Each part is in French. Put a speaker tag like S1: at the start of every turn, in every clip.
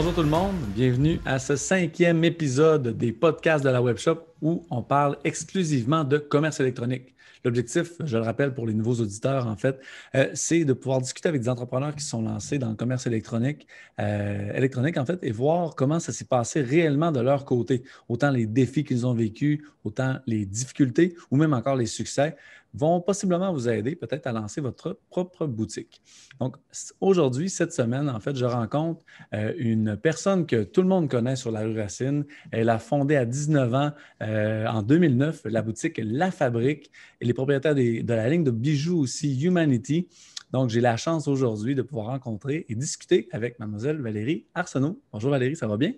S1: Bonjour tout le monde, bienvenue à ce cinquième épisode des podcasts de la Webshop où on parle exclusivement de commerce électronique. L'objectif, je le rappelle pour les nouveaux auditeurs, en fait, euh, c'est de pouvoir discuter avec des entrepreneurs qui sont lancés dans le commerce électronique, euh, électronique en fait, et voir comment ça s'est passé réellement de leur côté. Autant les défis qu'ils ont vécus, autant les difficultés ou même encore les succès vont possiblement vous aider peut-être à lancer votre propre boutique. Donc, aujourd'hui, cette semaine, en fait, je rencontre euh, une personne que tout le monde connaît sur la rue Racine. Elle a fondé à 19 ans, euh, en 2009, la boutique La Fabrique. Elle est propriétaire de la ligne de bijoux aussi Humanity. Donc, j'ai la chance aujourd'hui de pouvoir rencontrer et discuter avec mademoiselle Valérie Arsenault. Bonjour Valérie, ça va bien?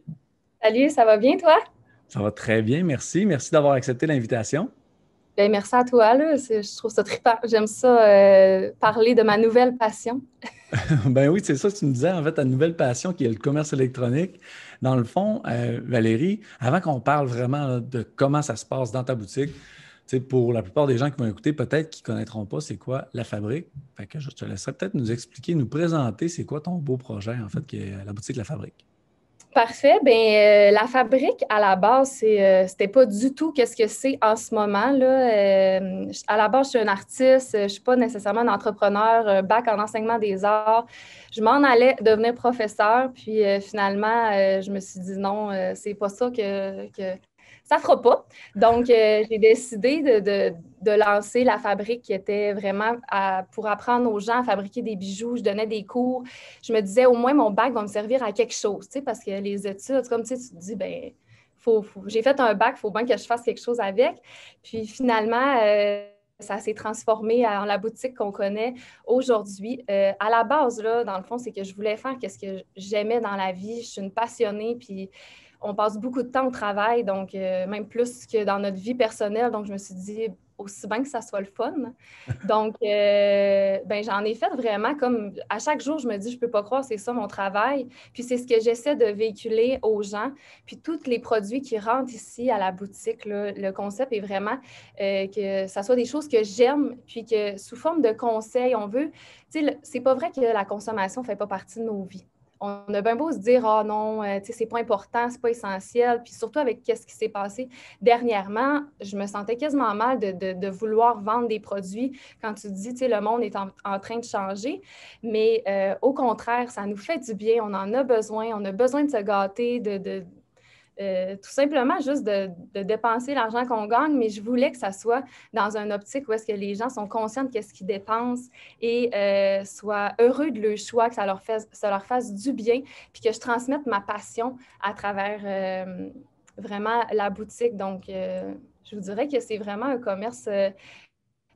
S2: Salut, ça va bien toi?
S1: Ça va très bien, merci. Merci d'avoir accepté l'invitation.
S2: Bien, merci à toi. Là. Je trouve ça trippant. J'aime ça euh, parler de ma nouvelle passion.
S1: ben oui, c'est ça que tu me disais, en fait, ta nouvelle passion qui est le commerce électronique. Dans le fond, euh, Valérie, avant qu'on parle vraiment de comment ça se passe dans ta boutique, pour la plupart des gens qui vont écouter, peut-être qu'ils ne connaîtront pas c'est quoi la fabrique. Que je te laisserai peut-être nous expliquer, nous présenter c'est quoi ton beau projet, en fait, qui est la boutique La Fabrique.
S2: Parfait. Bien, euh, la fabrique, à la base, euh, c'était pas du tout qu'est-ce que c'est en ce moment. Là. Euh, à la base, je suis un artiste, je suis pas nécessairement un entrepreneur, bac en enseignement des arts. Je m'en allais devenir professeur, puis finalement, je me suis dit non, c'est pas ça que, que, ça fera pas. Donc, euh, j'ai décidé de, lancer la fabrique qui était vraiment pour apprendre aux gens à fabriquer des bijoux. Je donnais des cours. Je me disais, au moins, mon bac va me servir à quelque chose, tu sais, parce que les études, comme tu, tu te dis, ben faut, j'ai fait un bac, il faut bien que je fasse quelque chose avec. Puis finalement, euh, ça s'est transformé en la boutique qu'on connaît aujourd'hui. Euh, à la base, là, dans le fond, c'est que je voulais faire ce que j'aimais dans la vie. Je suis une passionnée, puis on passe beaucoup de temps au travail, donc euh, même plus que dans notre vie personnelle. Donc, je me suis dit, aussi bien que ça soit le fun. Donc, euh, ben, j'en ai fait vraiment comme à chaque jour, je me dis, je ne peux pas croire, c'est ça mon travail. Puis c'est ce que j'essaie de véhiculer aux gens. Puis tous les produits qui rentrent ici à la boutique, le concept est vraiment euh, que ça soit des choses que j'aime, puis que sous forme de conseils, on veut. Tu sais, c'est pas vrai que la consommation ne fait pas partie de nos vies on a bien beau se dire Ah non, euh, c'est pas important, c'est pas essentiel. Puis surtout avec ce qui s'est passé dernièrement, je me sentais quasiment mal de, vouloir vendre des produits quand tu dis le monde est en, train de changer. Mais euh, au contraire, ça nous fait du bien, on en a besoin, on a besoin de se gâter, de euh, tout simplement juste de, dépenser l'argent qu'on gagne, mais je voulais que ça soit dans un optique où est-ce que les gens sont conscients de ce qu'ils dépensent et euh, soient heureux de leur choix, que ça leur, fasse, ça leur fasse du bien, puis que je transmette ma passion à travers euh, vraiment la boutique. Donc, je vous dirais que c'est vraiment un commerce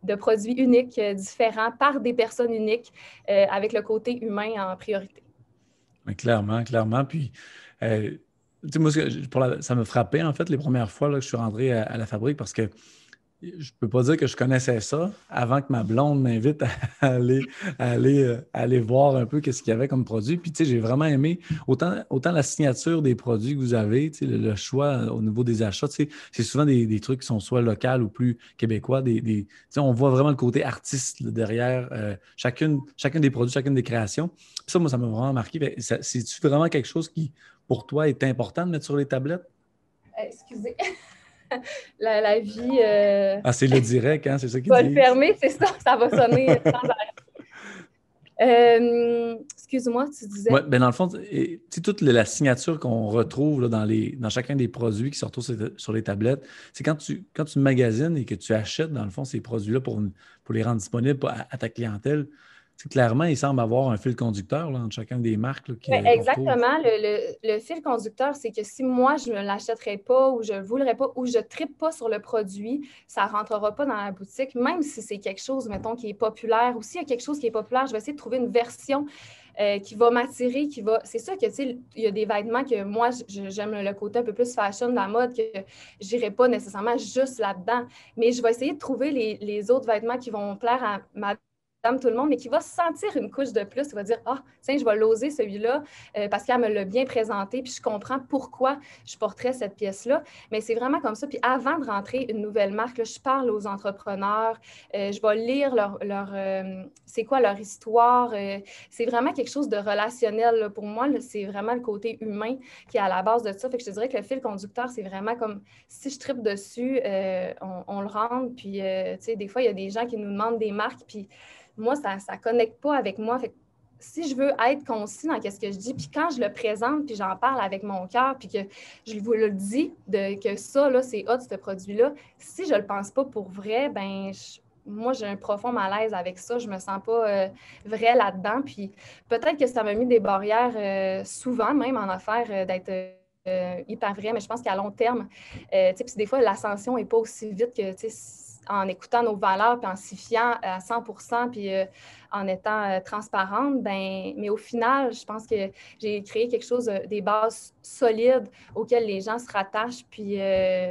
S2: de produits uniques, différents, par des personnes uniques, avec le côté humain en priorité.
S1: clairement, clairement. Puis, moi, ça me frappait, en fait, les premières fois que je suis rentré à, la fabrique parce que je ne peux pas dire que je connaissais ça avant que ma blonde m'invite à aller, aller, euh, aller voir un peu qu'est-ce qu'il y avait comme produit. Puis, tu sais, j'ai vraiment aimé autant, autant la signature des produits que vous avez, tu sais, le, choix au niveau des achats. Tu sais, c'est souvent des, trucs qui sont soit locaux ou plus québécois. Des, tu sais, on voit vraiment le côté artiste derrière euh, chacune, des produits, chacune des créations. Ça, moi, ça m'a vraiment marqué. C'est-tu vraiment quelque chose qui pour toi est important de mettre sur les tablettes?
S2: Euh, excusez. la, vie. Euh,
S1: ah, c'est le direct, hein? C'est ça qui
S2: va le fermer, c'est ça, ça va sonner sans arrêt. Euh, excuse-moi, tu disais?
S1: Oui, ben dans le fond, c'est toute la signature qu'on retrouve dans, les, dans chacun des produits qui se retrouvent sur les tablettes. C'est quand tu, quand tu magasines et que tu achètes, dans le fond, ces produits-là pour, pour les rendre disponibles à ta clientèle clairement, il semble avoir un fil conducteur entre chacun des marques.
S2: exactement. Le, fil conducteur, c'est que si moi, je ne l'achèterais pas ou je ne le voudrais pas ou je ne tripe pas sur le produit, ça ne rentrera pas dans la boutique, même si c'est quelque chose, mettons, qui est populaire ou s'il y a quelque chose qui est populaire, je vais essayer de trouver une version euh, qui va m'attirer, qui va. C'est sûr que, tu sais, il y a des vêtements que moi, j'aime le côté un peu plus fashion de la mode, que je n'irai pas nécessairement juste là-dedans. Mais je vais essayer de trouver les, les, autres vêtements qui vont plaire à ma tout le monde, mais qui va sentir une couche de plus, il va dire Ah, tiens, je vais l'oser celui-là euh, parce qu'elle me l'a bien présenté, puis je comprends pourquoi je porterais cette pièce-là. Mais c'est vraiment comme ça. Puis avant de rentrer une nouvelle marque, je parle aux entrepreneurs, euh, je vais lire leur, leur euh, c'est quoi leur histoire. c'est vraiment quelque chose de relationnel. Pour moi, c'est vraiment le côté humain qui est à la base de ça. Fait que je te dirais que le fil conducteur, c'est vraiment comme si je tripe dessus, on, on, le rentre. Puis, tu sais, des fois, il y a des gens qui nous demandent des marques, puis moi, ça ne connecte pas avec moi. si je veux être concis dans ce que je dis, puis quand je le présente, puis j'en parle avec mon cœur, puis que je vous le dis, de, que ça, là, c'est hot, ce produit-là, si je ne le pense pas pour vrai, ben moi, j'ai un profond malaise avec ça. Je me sens pas euh, vrai là-dedans. Puis peut-être que ça m'a mis des barrières euh, souvent, même en affaires, euh, d'être hyper vrai, mais je pense qu'à long terme, puis des fois, l'ascension n'est pas aussi vite que en écoutant nos valeurs, puis en s'y fiant à 100 puis euh, en étant euh, transparente, ben, mais au final, je pense que j'ai créé quelque chose, euh, des bases solides auxquelles les gens se rattachent, puis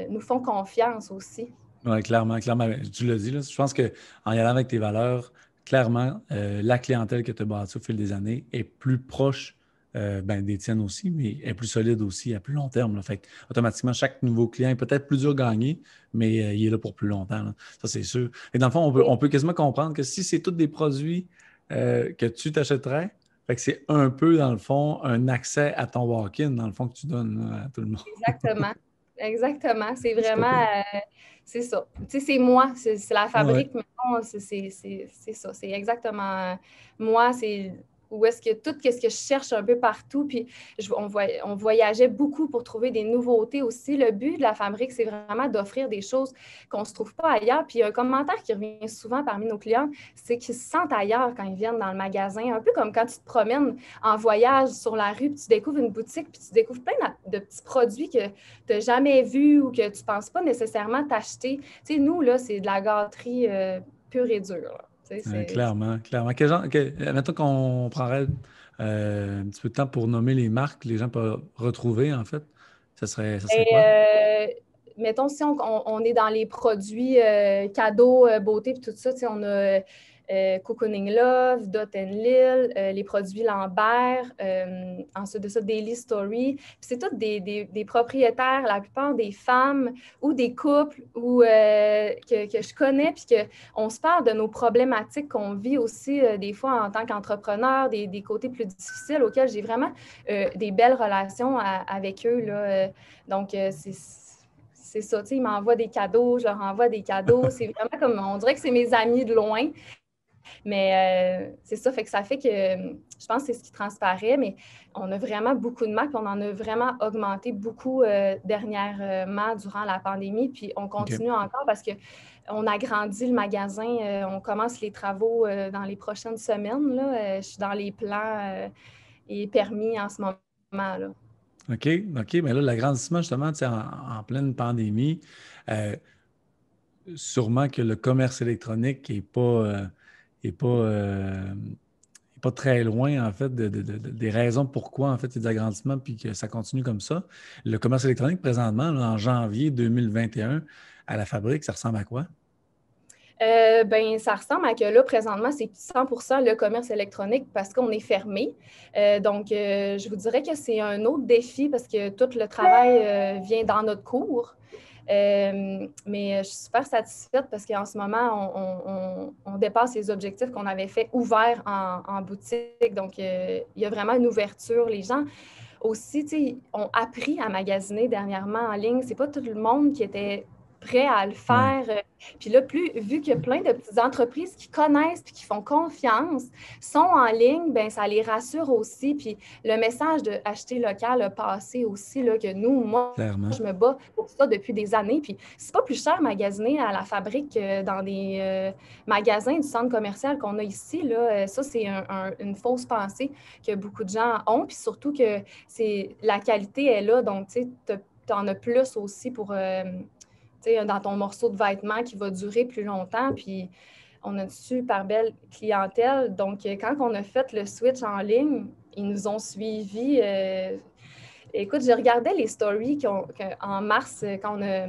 S2: nous font confiance aussi.
S1: Oui, clairement, clairement. Tu l'as dit, là, je pense qu'en y allant avec tes valeurs, clairement, la clientèle que tu as bâtie au fil des années est plus proche euh, ben, des tiennes aussi, mais est plus solide aussi à plus long terme. Fait automatiquement, chaque nouveau client est peut-être plus dur à gagner, mais euh, il est là pour plus longtemps. Ça, c'est sûr. Et dans le fond, on peut, on peut quasiment comprendre que si c'est tous des produits euh, que tu t'achèterais, c'est un peu, dans le fond, un accès à ton walk-in, dans le fond, que tu donnes à tout le monde.
S2: Exactement. Exactement. C'est vraiment. c'est ça. Tu sais, c'est moi. C'est la fabrique, mais non, c'est ça. C'est exactement moi. C'est où est-ce que tout ce que je cherche un peu partout, puis on, voyageait beaucoup pour trouver des nouveautés aussi. Le but de la fabrique, c'est vraiment d'offrir des choses qu'on ne se trouve pas ailleurs. Puis un commentaire qui revient souvent parmi nos clients, c'est qu'ils se sentent ailleurs quand ils viennent dans le magasin, un peu comme quand tu te promènes en voyage sur la rue, puis tu découvres une boutique, puis tu découvres plein de, petits produits que tu n'as jamais vus ou que tu ne penses pas nécessairement t'acheter. Tu sais, nous, là, c'est de la gâterie euh, pure et dure
S1: clairement, clairement. Maintenant qu'on prendrait euh, un petit peu de temps pour nommer les marques que les gens peuvent retrouver, en fait, ça serait, ça serait quoi?
S2: Euh, mettons, si on, est dans les produits euh, cadeaux, beauté, tout ça, on a euh, Cocooning Love, Dot and Lil, euh, les produits Lambert, euh, ensuite de ça, Daily Story. C'est toutes des, propriétaires, la plupart des femmes ou des couples ou, que, que, je connais, puis qu'on se parle de nos problématiques qu'on vit aussi des fois en tant qu'entrepreneur, des, des, côtés plus difficiles auxquels j'ai vraiment des belles relations avec eux. Là. donc, c'est c'est ça, tu sais, ils m'envoient des cadeaux, je leur envoie des cadeaux. C'est vraiment comme, on dirait que c'est mes amis de loin. Mais euh, c'est ça, fait que ça fait que je pense que c'est ce qui transparaît, mais on a vraiment beaucoup de marques, on en a vraiment augmenté beaucoup euh, dernièrement durant la pandémie, puis on continue encore parce qu'on a grandi le magasin, euh, on commence les travaux dans les prochaines semaines. Là, je suis dans les plans et permis en ce moment. Là.
S1: OK, OK. Mais là, l'agrandissement, justement, en, en pleine pandémie, sûrement que le commerce électronique n'est pas n'est pas, euh, pas très loin, en fait, des raisons pourquoi, en fait, il y a des agrandissements puis que ça continue comme ça. Le commerce électronique, présentement, en janvier 2021, à la fabrique, ça ressemble à quoi?
S2: Euh, ben, ça ressemble à que là, présentement, c'est 100 le commerce électronique parce qu'on est fermé. Euh, donc, je vous dirais que c'est un autre défi parce que tout le travail vient dans notre cours. Euh, mais je suis super satisfaite parce qu'en ce moment, on, dépasse les objectifs qu'on avait fait ouverts en, boutique. Donc, euh, il y a vraiment une ouverture. Les gens aussi, ont appris à magasiner dernièrement en ligne. C'est pas tout le monde qui était prêt à le faire. Euh, puis là, plus, vu qu'il y a plein de petites entreprises qui connaissent puis qui font confiance, sont en ligne, ben ça les rassure aussi. Puis le message de acheter local a passé aussi, là, que nous, moi, je me bats pour ça depuis des années. Puis c'est pas plus cher magasiner à la fabrique que dans des euh, magasins du centre commercial qu'on a ici. Là. Euh, ça, c'est une fausse pensée que beaucoup de gens ont. Puis surtout que c'est la qualité est là. Donc, tu sais, tu en as plus aussi pour dans ton morceau de vêtement qui va durer plus longtemps. Puis on a une super belle clientèle. Donc, quand on a fait le switch en ligne, ils nous ont suivis. Euh, écoute, je regardais les stories en mars, quand on a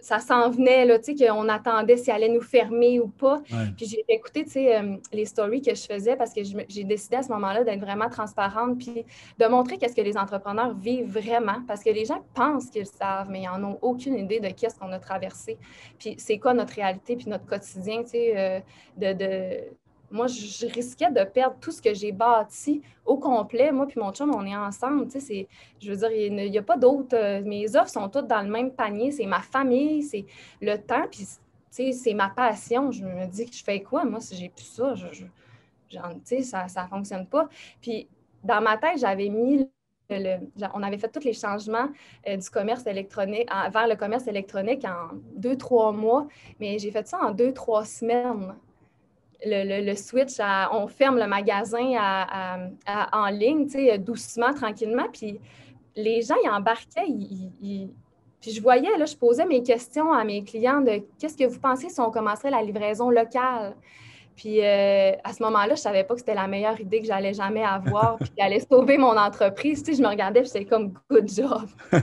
S2: ça s'en venait, là, tu sais, qu'on attendait s'il allait nous fermer ou pas. Puis j'ai écouté, tu sais, euh, les stories que je faisais parce que j'ai décidé à ce moment-là d'être vraiment transparente puis de montrer qu'est-ce que les entrepreneurs vivent vraiment parce que les gens pensent qu'ils savent, mais ils n'en ont aucune idée de qu'est-ce qu'on a traversé. Puis c'est quoi notre réalité puis notre quotidien, tu sais, euh, de, de moi, je risquais de perdre tout ce que j'ai bâti au complet. Moi puis mon chum, on est ensemble. Tu sais, je veux dire, il n'y a, pas d'autres. Euh, mes offres sont toutes dans le même panier. C'est ma famille, c'est le temps, puis c'est ma passion. Je me dis que je fais quoi, moi, si j'ai plus ça? Je, tu sais, ça ne fonctionne pas. Puis dans ma tête, j'avais mis le, on avait fait tous les changements euh, du commerce électronique vers le commerce électronique en deux, trois mois, mais j'ai fait ça en deux, trois semaines le, switch, on ferme le magasin en ligne, doucement, tranquillement. Puis les gens, ils embarquaient, puis je voyais, là, je posais mes questions à mes clients de qu'est-ce que vous pensez si on commencerait la livraison locale? Puis euh, à ce moment-là, je ne savais pas que c'était la meilleure idée que j'allais jamais avoir, puis qui allait sauver mon entreprise. Tu sais, je me regardais, puis j'étais comme good job.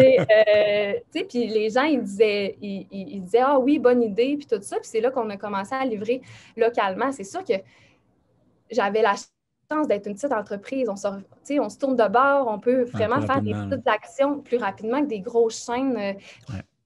S2: Euh, tu sais, puis les gens, ils disaient, ils, disaient Ah oui, bonne idée, puis tout ça. Puis c'est là qu'on a commencé à livrer localement. C'est sûr que j'avais la chance d'être une petite entreprise. On se, on se tourne de bord, on peut vraiment faire des petites actions plus rapidement que des grosses chaînes. Euh,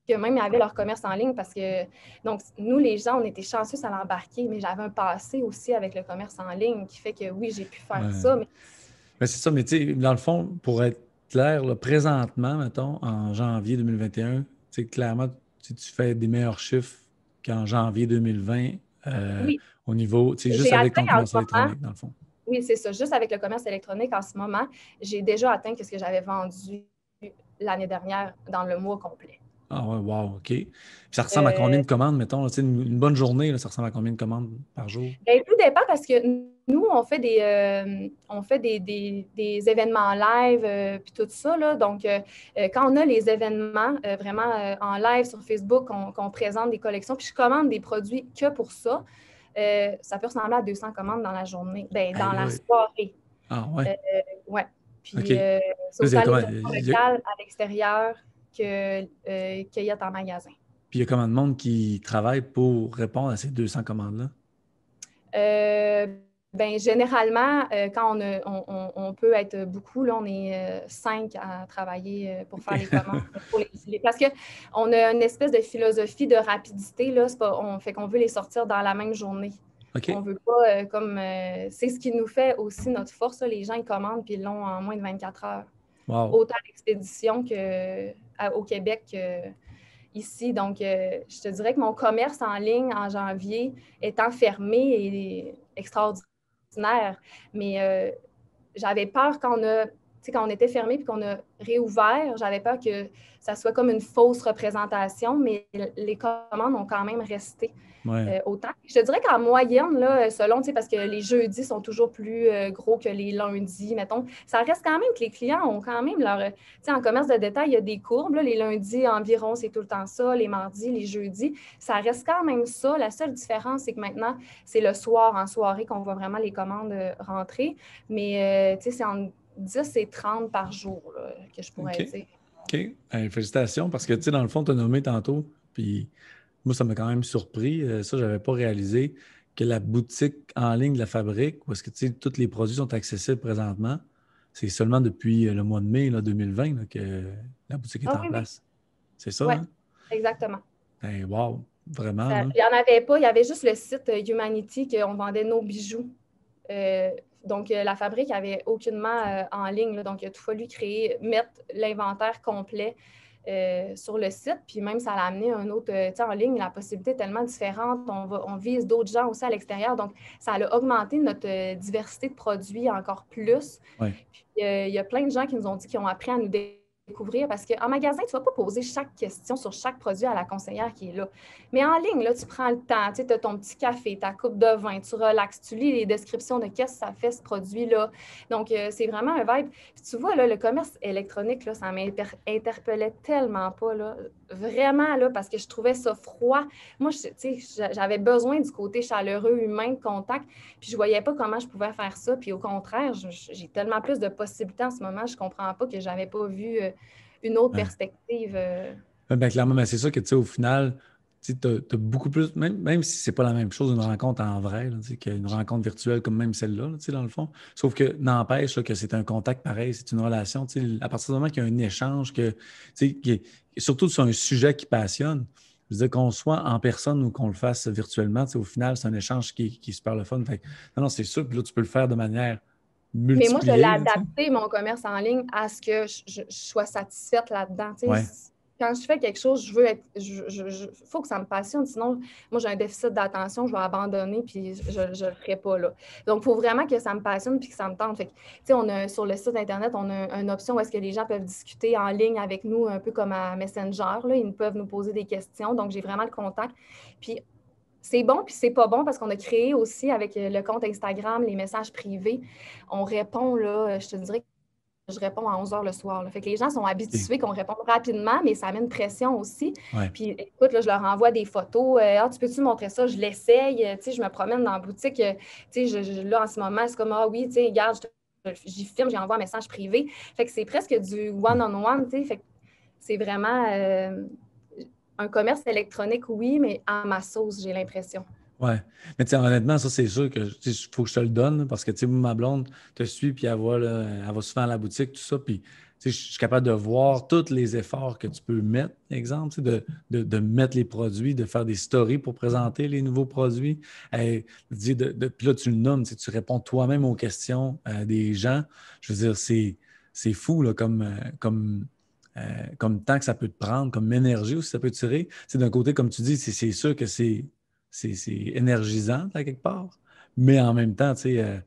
S2: que même ils avaient leur commerce en ligne parce que, donc, nous, les gens, on était chanceux à l'embarquer, mais j'avais un passé aussi avec le commerce en ligne qui fait que oui, j'ai pu faire ça. Mais,
S1: c'est ça, mais tu sais, dans le fond, pour être clair, présentement, mettons, en janvier 2021, tu sais, clairement, tu fais des meilleurs chiffres qu'en janvier 2020 euh, au niveau, tu sais, juste avec ton commerce électronique, dans le fond.
S2: Oui, c'est ça. Juste avec le commerce électronique en ce moment, j'ai déjà atteint ce que j'avais vendu l'année dernière dans le mois complet.
S1: Ah ouais, wow, OK. ça ressemble à combien de euh, commandes, mettons? Une, une, bonne journée, ça ressemble à combien de commandes par jour?
S2: Bien, tout dépend parce que nous, on fait des, euh, on fait des, des, événements live euh, puis tout ça. Là. Donc, quand on a les événements vraiment en live sur Facebook, qu'on présente des collections, puis je commande des produits que pour ça, ça peut ressembler à 200 commandes dans la journée, ben, dans la soirée.
S1: Ah ouais?
S2: ouais. Puis, okay. c'est local, à l'extérieur que, euh, qu'il y a en magasin.
S1: Puis il y a combien de monde qui travaille pour répondre à ces 200 commandes-là?
S2: Euh, ben, généralement, euh, quand on, on, peut être beaucoup, là, on est cinq à travailler pour faire les commandes. parce qu'on a une espèce de philosophie de rapidité. Là, on fait qu'on veut les sortir dans la même journée. On veut pas comme. c'est ce qui nous fait aussi notre force. Les gens ils commandent puis ils l'ont en moins de 24 heures. Autant l'expédition que au Québec ici. Donc, euh, je te dirais que mon commerce en ligne en janvier étant fermé et extraordinaire. Mais euh, j'avais peur quand on a quand on était fermé puis qu'on a réouvert, j'avais peur que ça soit comme une fausse représentation, mais les commandes ont quand même resté. Euh, autant. Je te dirais qu'en moyenne, là, selon, parce que les jeudis sont toujours plus euh, gros que les lundis, mettons, ça reste quand même que les clients ont quand même leur. Tu sais, en commerce de détail, il y a des courbes. les lundis environ, c'est tout le temps ça. Les mardis, les jeudis, ça reste quand même ça. La seule différence, c'est que maintenant, c'est le soir, en soirée, qu'on voit vraiment les commandes euh, rentrer. Mais, tu sais, c'est en 10 et 30 par jour que je pourrais dire.
S1: OK. félicitations, parce que, tu sais, dans le fond, tu as nommé tantôt, puis moi, ça m'a quand même surpris. Euh, ça, je n'avais pas réalisé que la boutique en ligne de la fabrique, où est-ce que tous les produits sont accessibles présentement, c'est seulement depuis euh, le mois de mai là, 2020 que la boutique est ah en place. C'est ça? Oui, hein?
S2: exactement.
S1: Ben, wow, vraiment.
S2: Il n'y en avait pas. Il y avait juste le site euh, Humanity qu'on vendait nos bijoux. Donc, la fabrique avait aucunement en ligne. donc, il a tout fallu créer, mettre l'inventaire complet euh, sur le site. Puis même, ça l'a amené un autre, euh, tu sais, en ligne, la possibilité est tellement différente. On, va, on vise d'autres gens aussi à l'extérieur. Donc, ça a augmenté notre euh, diversité de produits encore plus. Puis, il y a plein de gens qui nous ont dit qu'ils ont appris à nous découvrir parce qu'en magasin, tu ne vas pas poser chaque question sur chaque produit à la conseillère qui est là. Mais en ligne, là, tu prends le temps, tu as ton petit café, ta coupe de vin, tu relaxes, tu lis les descriptions de qu'est-ce que ça fait ce produit-là. Donc, euh, c'est vraiment un vibe. Puis tu vois, là, le commerce électronique, là, ça m'interpellait tellement pas, là, vraiment, là, parce que je trouvais ça froid. Moi, j'avais besoin du côté chaleureux, humain, contact, puis je voyais pas comment je pouvais faire ça. Puis au contraire, j'ai tellement plus de possibilités en ce moment, je comprends pas que j'avais pas vu... Euh, une autre perspective. Euh,
S1: Ben, clairement, mais c'est ça que, tu sais, au final, tu as, beaucoup plus, même, même si c'est pas la même chose, une rencontre en vrai, qu'une rencontre virtuelle comme même celle-là, dans le fond. Sauf que n'empêche que c'est un contact pareil, c'est une relation. À partir du moment qu'il y a un échange, que, qui surtout sur un sujet qui passionne, je veux dire, qu'on soit en personne ou qu'on le fasse virtuellement, au final, c'est un échange qui, qui, est super le fun. non, non, c'est sûr, puis là, tu peux le faire de manière
S2: mais moi, je l'ai adapté, mon commerce en ligne, à ce que je, sois satisfaite là-dedans quand je fais quelque chose, je veux être. Il faut que ça me passionne. Sinon, moi, j'ai un déficit d'attention, je vais abandonner, puis je ne le ferai pas. Là. Donc, il faut vraiment que ça me passionne puis que ça me tente. Fait on a, sur le site Internet, on a une option où est-ce que les gens peuvent discuter en ligne avec nous, un peu comme à Messenger. Là. Ils peuvent nous poser des questions. Donc, j'ai vraiment le contact. Puis, c'est bon, puis c'est pas bon parce qu'on a créé aussi avec le compte Instagram les messages privés. On répond, là, je te dirais je réponds à 11 heures le soir. Fait que les gens sont habitués qu'on réponde rapidement, mais ça met une pression aussi. Puis écoute, là, je leur envoie des photos. Euh, ah, tu peux-tu montrer ça? Je l'essaye. Euh, je me promène dans la boutique. Euh, je, là, en ce moment, c'est comme Ah oui, tu sais, regarde, j'y filme, j'envoie un message privé. Fait que c'est presque du one-on-one. fait c'est vraiment un commerce électronique, oui, mais à ma sauce, j'ai l'impression.
S1: Ouais. Mais tu honnêtement, ça, c'est sûr que faut que je te le donne parce que tu sais, ma blonde te suit, puis elle va, elle va souvent à la boutique, tout ça. Puis je suis capable de voir tous les efforts que tu peux mettre, exemple, de, de, mettre les produits, de faire des stories pour présenter les nouveaux produits. Et, de, puis là, tu le nommes, tu réponds toi-même aux questions euh, des gens. Je veux dire, c'est fou là, comme, euh, comme, euh, comme temps que ça peut te prendre, comme énergie aussi ça peut tirer. C'est d'un côté, comme tu dis, c'est sûr que c'est énergisant à quelque part. Mais en même temps, tu sais, euh,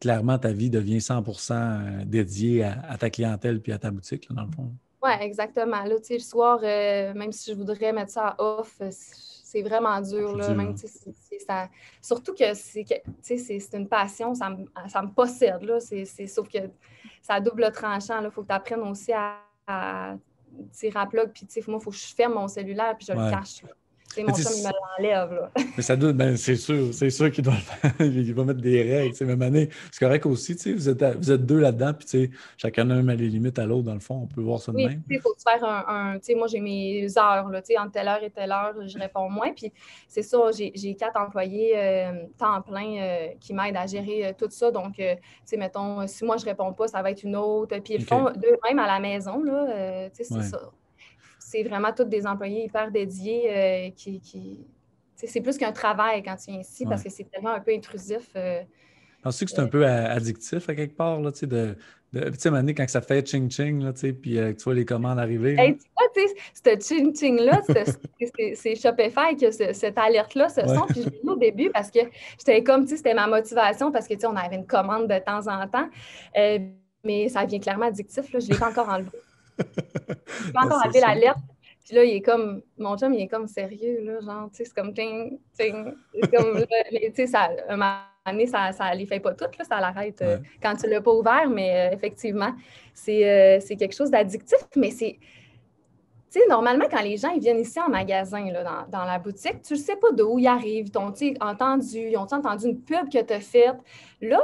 S1: clairement, ta vie devient 100% euh, dédiée à, ta clientèle puis à ta boutique, dans le fond.
S2: Oui, exactement. Là, le soir, euh, même si je voudrais mettre ça off, c'est vraiment dur. Là, même, ça, surtout que c'est une passion, ça me, ça me possède. Là, sauf que ça double tranchant. Il faut que tu apprennes aussi à, à tirer à plug. Puis moi, il faut que je ferme mon cellulaire puis je le cache. C'est mon chum, il me l'enlève. Là.
S1: Mais ça doit, ben, c'est sûr, c'est sûr qu'il doit le faire. il va mettre des règles. Même année. C'est correct aussi, vous êtes, vous êtes deux là-dedans, puis chacun a met les limites à l'autre, dans le fond. On peut voir ça de
S2: oui,
S1: même.
S2: Il faut faire un. sais, moi, j'ai mes heures, là, entre telle heure et telle heure, je réponds moins. Puis c'est ça, j'ai quatre employés euh, temps plein euh, qui m'aident à gérer euh, tout ça. Donc, tu sais, mettons, si moi, je réponds pas, ça va être une autre. Puis ils font d'eux-mêmes à la maison, là. c'est ça c'est vraiment tous des employés hyper dédiés euh, qui. c'est plus qu'un travail quand tu viens ici parce que c'est tellement un peu intrusif. Euh,
S1: Penses-tu que c'est un peu addictif à quelque part, là, tu sais, de, de tu sais, quand ça fait ching-ching, là, tu sais, puis euh, tu vois les commandes arriver.
S2: Hey, tu vois, tu sais, ce ching-ching-là, c'est Shopify que cette alerte-là se sent. Puis je l'ai au début parce que j'étais comme, tu sais, c'était ma motivation parce que, tu sais, on avait une commande de temps en temps. mais ça devient clairement addictif, là. Je ne l'ai pas encore enlevé. Je pas encore appelé l'alerte. Puis là, il est comme, mon chum, il est comme sérieux, là, genre, tu sais, c'est comme ting, ting. comme, tu sais, ça, un moment donné, ça, ça les fait pas toutes, là, ça l'arrête euh, quand tu l'as pas ouvert, mais euh, effectivement, euh, c'est quelque chose d'addictif, mais c'est, tu sais, normalement, quand les gens ils viennent ici en magasin, là, dans, dans, la boutique, tu ne sais pas d'où ils arrivent. Ils ont entendu, ils ont entendu une pub que tu as faite? Là,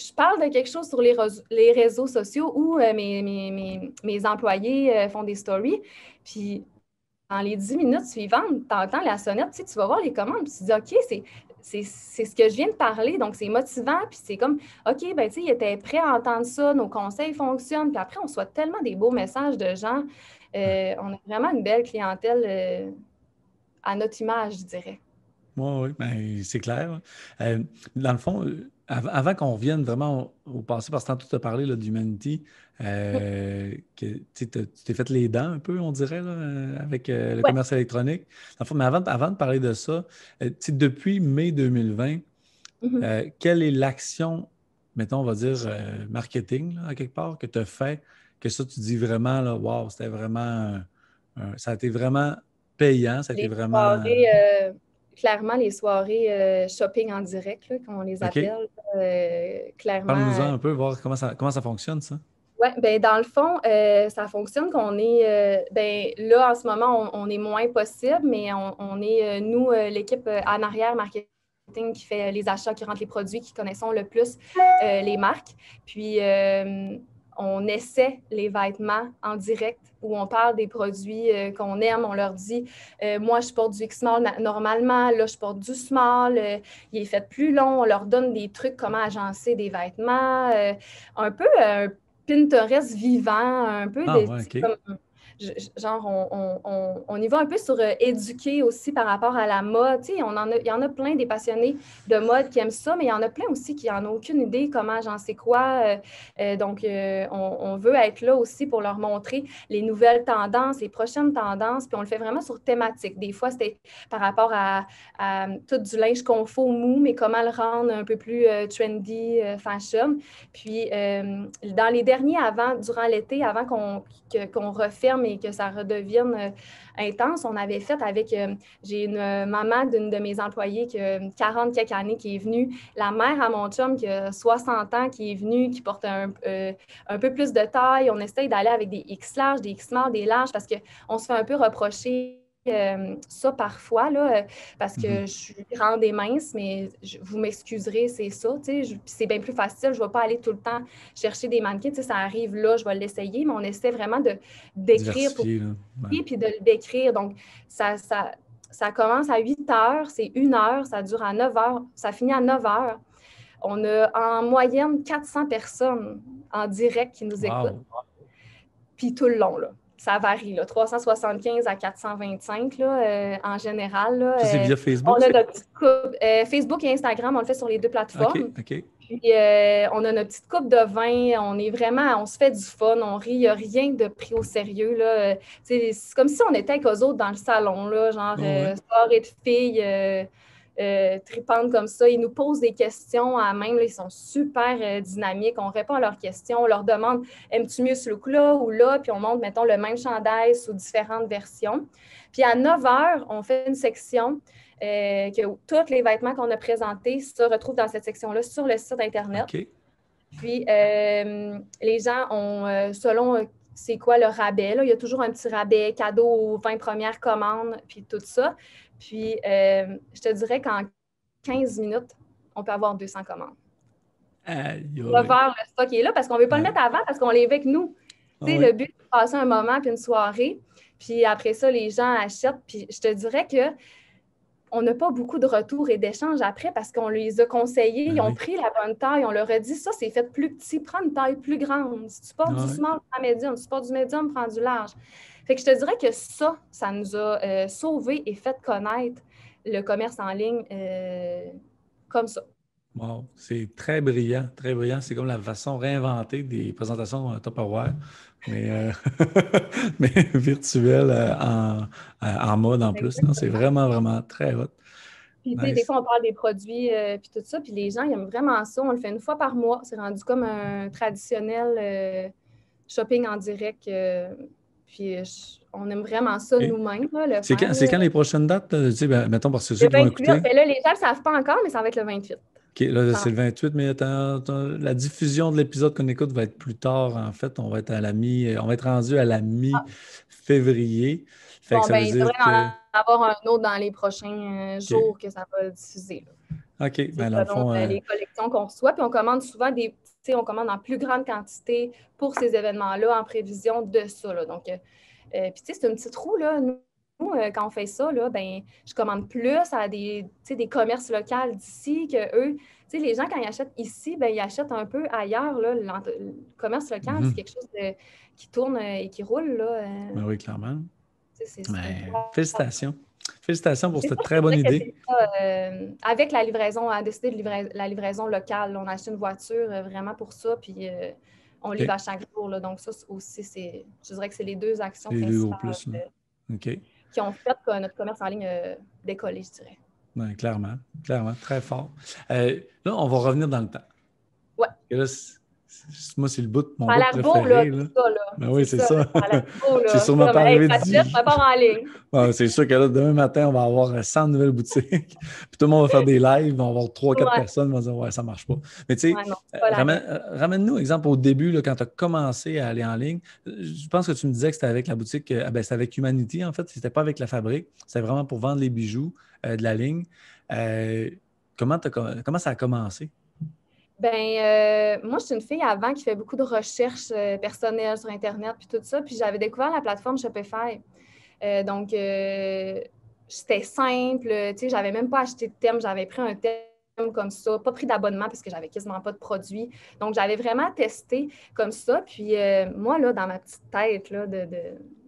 S2: je parle de quelque chose sur les, les réseaux sociaux où euh, mes, mes, mes, employés euh, font des stories. Puis, dans les dix minutes suivantes, tu entends la sonnette, tu, vas voir les commandes, puis tu dis OK, c'est. C'est ce que je viens de parler, donc c'est motivant, puis c'est comme, OK, ben tu sais, ils étaient prêts à entendre ça, nos conseils fonctionnent, puis après, on soit tellement des beaux messages de gens. Euh, on a vraiment une belle clientèle à notre image, je dirais.
S1: Oui, oui, ben, c'est clair. dans le fond, avant qu'on revienne vraiment au, passé, parce que tantôt tu as parlé d'Humanity, euh, tu t'es fait les dents un peu, on dirait, euh, avec euh, le commerce électronique. mais avant, avant, de parler de ça, depuis mai 2020, mm-hmm. quelle est l'action, mettons, on va dire, marketing, à quelque part, que tu as fait, que ça, tu dis vraiment, là, wow, c'était vraiment, ça a été vraiment payant, ça a été vraiment
S2: clairement les soirées euh, shopping en direct, comme on les appelle. Euh, clairement.
S1: Parle-nous-en un peu, voir comment ça, comment ça fonctionne, ça.
S2: Oui, ben dans le fond, euh, ça fonctionne qu'on est, ben là, en ce moment, on, est moins possible, mais on, est, nous, l'équipe en arrière marketing qui fait les achats, qui rentrent les produits, qui connaissons le plus les marques. Puis, on essaie les vêtements en direct où on parle des produits euh, qu'on aime. On leur dit Moi, je porte du X-Small normalement, là, je porte du small, il est fait plus long. On leur donne des trucs, comment agencer des vêtements, un peu un Pinterest vivant, un peu
S1: ah, des,
S2: genre, on, y va un peu sur euh, éduquer aussi par rapport à la mode. On il y en a plein des passionnés de mode qui aiment ça, mais il y en a plein aussi qui n'en ont aucune idée comment j'en sais quoi. Euh, euh, donc, on, veut être là aussi pour leur montrer les nouvelles tendances, les prochaines tendances, puis on le fait vraiment sur thématique. Des fois, c'était par rapport à, tout du linge faut mou, mais comment le rendre un peu plus trendy, fashion. Puis, dans les derniers avant, durant l'été, avant qu'on qu'on referme et que ça redevienne euh, intense. On avait fait avec, euh, j'ai une euh, maman d'une de mes employées qui a 40 quelques années qui est venue, la mère à mon chum qui a 60 ans qui est venue, qui porte un, un peu plus de taille. On essaye d'aller avec des X larges, des X des larges parce qu'on se fait un peu reprocher euh, ça parfois, là, euh, parce que mm-hmm. je suis grande et mince, mais vous m'excuserez, c'est ça. C'est bien plus facile. Je ne vais pas aller tout le temps chercher des mannequins. Ça arrive là, je vais l'essayer, mais on essaie vraiment de d'écrire pour puis de le décrire. Donc, ça, ça, ça commence à 8 heures, c'est une heure, ça dure à 9 heures, ça finit à 9 heures. On a en moyenne 400 personnes en direct qui nous écoutent. Puis tout le long, là ça varie, là, 375 à 425 là, euh, en général. Là,
S1: c'est via euh, Facebook?
S2: On a notre petite coupe, euh, Facebook et Instagram, on le fait sur les deux plateformes. Puis on a notre petite coupe de vin, on est vraiment, on se fait du fun, on rit, il n'y a rien de pris au sérieux. Là. C'est comme si on était avec eux autres dans le salon, là, genre soirée de filles euh, tripantes comme ça. Ils nous posent des questions à même. ils sont super euh, dynamiques. On répond à leurs questions. On leur demande aimes-tu mieux ce look-là ou là? Puis on montre, mettons, le même chandail sous différentes versions. Puis à 9 heures, on fait une section euh, que tous les vêtements qu'on a présentés se retrouvent dans cette section-là sur le site Internet. Puis les gens ont, selon c'est quoi le rabais. Il y a toujours un petit rabais cadeau aux 20 premières commandes, puis tout ça. Puis, euh, je te dirais qu'en 15 minutes, on peut avoir 200 commandes.
S1: On va
S2: voir le stock qui est là parce qu'on ne veut pas le mettre avant parce qu'on les veut avec nous. Tu sais, Le but, c'est de passer un moment puis une soirée. Puis après ça, les gens achètent. Puis je te dirais que on n'a pas beaucoup de retours et d'échanges après parce qu'on les a conseillés, ben ils ont pris la bonne taille, on leur a dit ça, c'est fait plus petit, prends une taille plus grande. Si tu portes du small, prends médium. Si tu portes du médium, prends du large. Fait que je te dirais que ça, ça nous a euh, sauvés et fait connaître le commerce en ligne euh, comme ça.
S1: Wow, c'est très brillant, très brillant. C'est comme la façon réinventée des présentations Tupperware, mais, euh, mais virtuelle en, en, mode en plus. C'est vraiment, vraiment très hot.
S2: Puis, des fois, on parle des produits puis tout ça, puis les gens, ils aiment vraiment ça. On le fait une fois par mois. C'est rendu comme un traditionnel shopping en direct puis on aime vraiment ça nous-mêmes.
S1: C'est quand, quand, les prochaines dates? Tu sais, ben, mettons, parce que ceux qui vont écouter.
S2: Ben là, les gens ne savent pas encore, mais ça va être le 28.
S1: OK, là, c'est le 28, mais la diffusion de l'épisode qu'on écoute va être plus tard, en fait. On va être à la mi, on va être rendu à la mi-février.
S2: Fait bon, ça ben, il devrait en avoir un autre dans les prochains euh, jours que ça va diffuser.
S1: OK, ben, le fond,
S2: euh, les collections qu'on reçoit, puis on commande souvent des on commande en plus grande quantité pour ces événements-là en prévision de ça. Donc, euh, euh, puis, c'est une petite roue, là. Nous, euh, quand on fait ça, là, ben, je commande plus à des, des commerces locaux d'ici que eux. les gens, quand ils achètent ici, ben, ils achètent un peu ailleurs. Là, le commerce local, c'est mhm. quelque chose qui tourne et qui roule. Là.
S1: Ben oui, clairement. Ben, félicitations. Félicitations pour cette très bonne idée.
S2: Euh, avec la livraison, on a décidé de livrer la livraison locale. On a acheté une voiture euh, vraiment pour ça, puis euh, on livre à chaque jour. donc, ça aussi, c'est, je dirais que c'est les deux actions
S1: principales
S2: qui ont fait que notre commerce en ligne a décollé, je dirais.
S1: Clairement, clairement, très fort. là, on va revenir dans le temps.
S2: Oui.
S1: Moi, c'est le bout de mon bout préféré.
S2: Beau, là, ça, là.
S1: Ben oui, c'est ça. c'est sûrement pas arrivé de C'est sûr que là, demain matin, on va avoir 100 nouvelles boutiques. Puis tout le monde va faire des lives. On va avoir 3-4 personnes qui vont dire Ouais, ça marche pas. Mais tu sais, euh, ramène-nous, exemple, au début, là, quand tu as commencé à aller en ligne. Je pense que tu me disais que c'était avec la boutique, euh, ah, ben, c'était avec Humanity, en fait. C'était pas avec la fabrique. C'était vraiment pour vendre les bijoux euh, de la ligne. comment, comment ça a commencé?
S2: Ben, euh, moi, je suis une fille avant qui fait beaucoup de recherches euh, personnelles sur Internet puis tout ça. Puis j'avais découvert la plateforme Shopify. Euh, donc, c'était simple. Tu sais, j'avais même pas acheté de thème. J'avais pris un thème comme ça, pas pris d'abonnement parce que j'avais quasiment pas de produits. Donc, j'avais vraiment testé comme ça. Puis moi, là, dans ma petite tête, là, de, de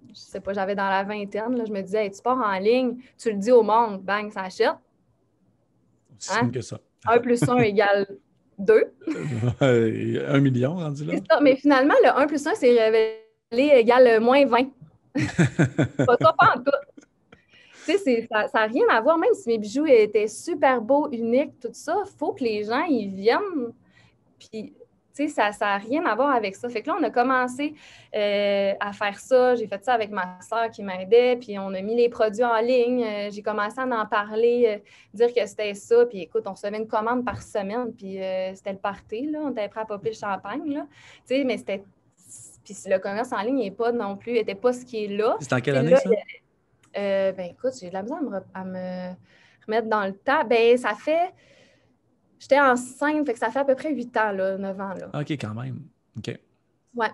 S2: je sais pas, j'avais dans la vingtaine, là, je me disais, tu pars en ligne, tu le dis au monde, bang, ça achète.
S1: Simple que ça.
S2: 1 plus 1 égale 2.
S1: un million rendu là.
S2: Ça, mais finalement, le 1 plus 1 s'est révélé égal moins 20. pas ça, pas en tout. Tu sais, ça n'a rien à voir, même si mes bijoux étaient super beaux, uniques, tout ça, il faut que les gens ils viennent. Puis tu sais, ça n'a rien à voir avec ça. Fait que là, on a commencé euh, à faire ça. J'ai fait ça avec ma soeur qui m'aidait, puis on a mis les produits en ligne. Euh, j'ai commencé à en parler, euh, dire que c'était ça. Puis écoute, on recevait une commande par semaine, puis c'était le party, là. On était prêt à popper le champagne, là. Tu sais, mais c'était... Puis le commerce en ligne n'est pas non plus, n'était pas ce qui est là.
S1: C'est en quelle année, ça?
S2: ben écoute, j'ai de la misère à me, remettre dans le temps. Ben ça fait... J'étais enceinte, fait que ça fait à peu près 8 ans, là, 9 ans. Là.
S1: OK, quand même. OK.
S2: Ouais.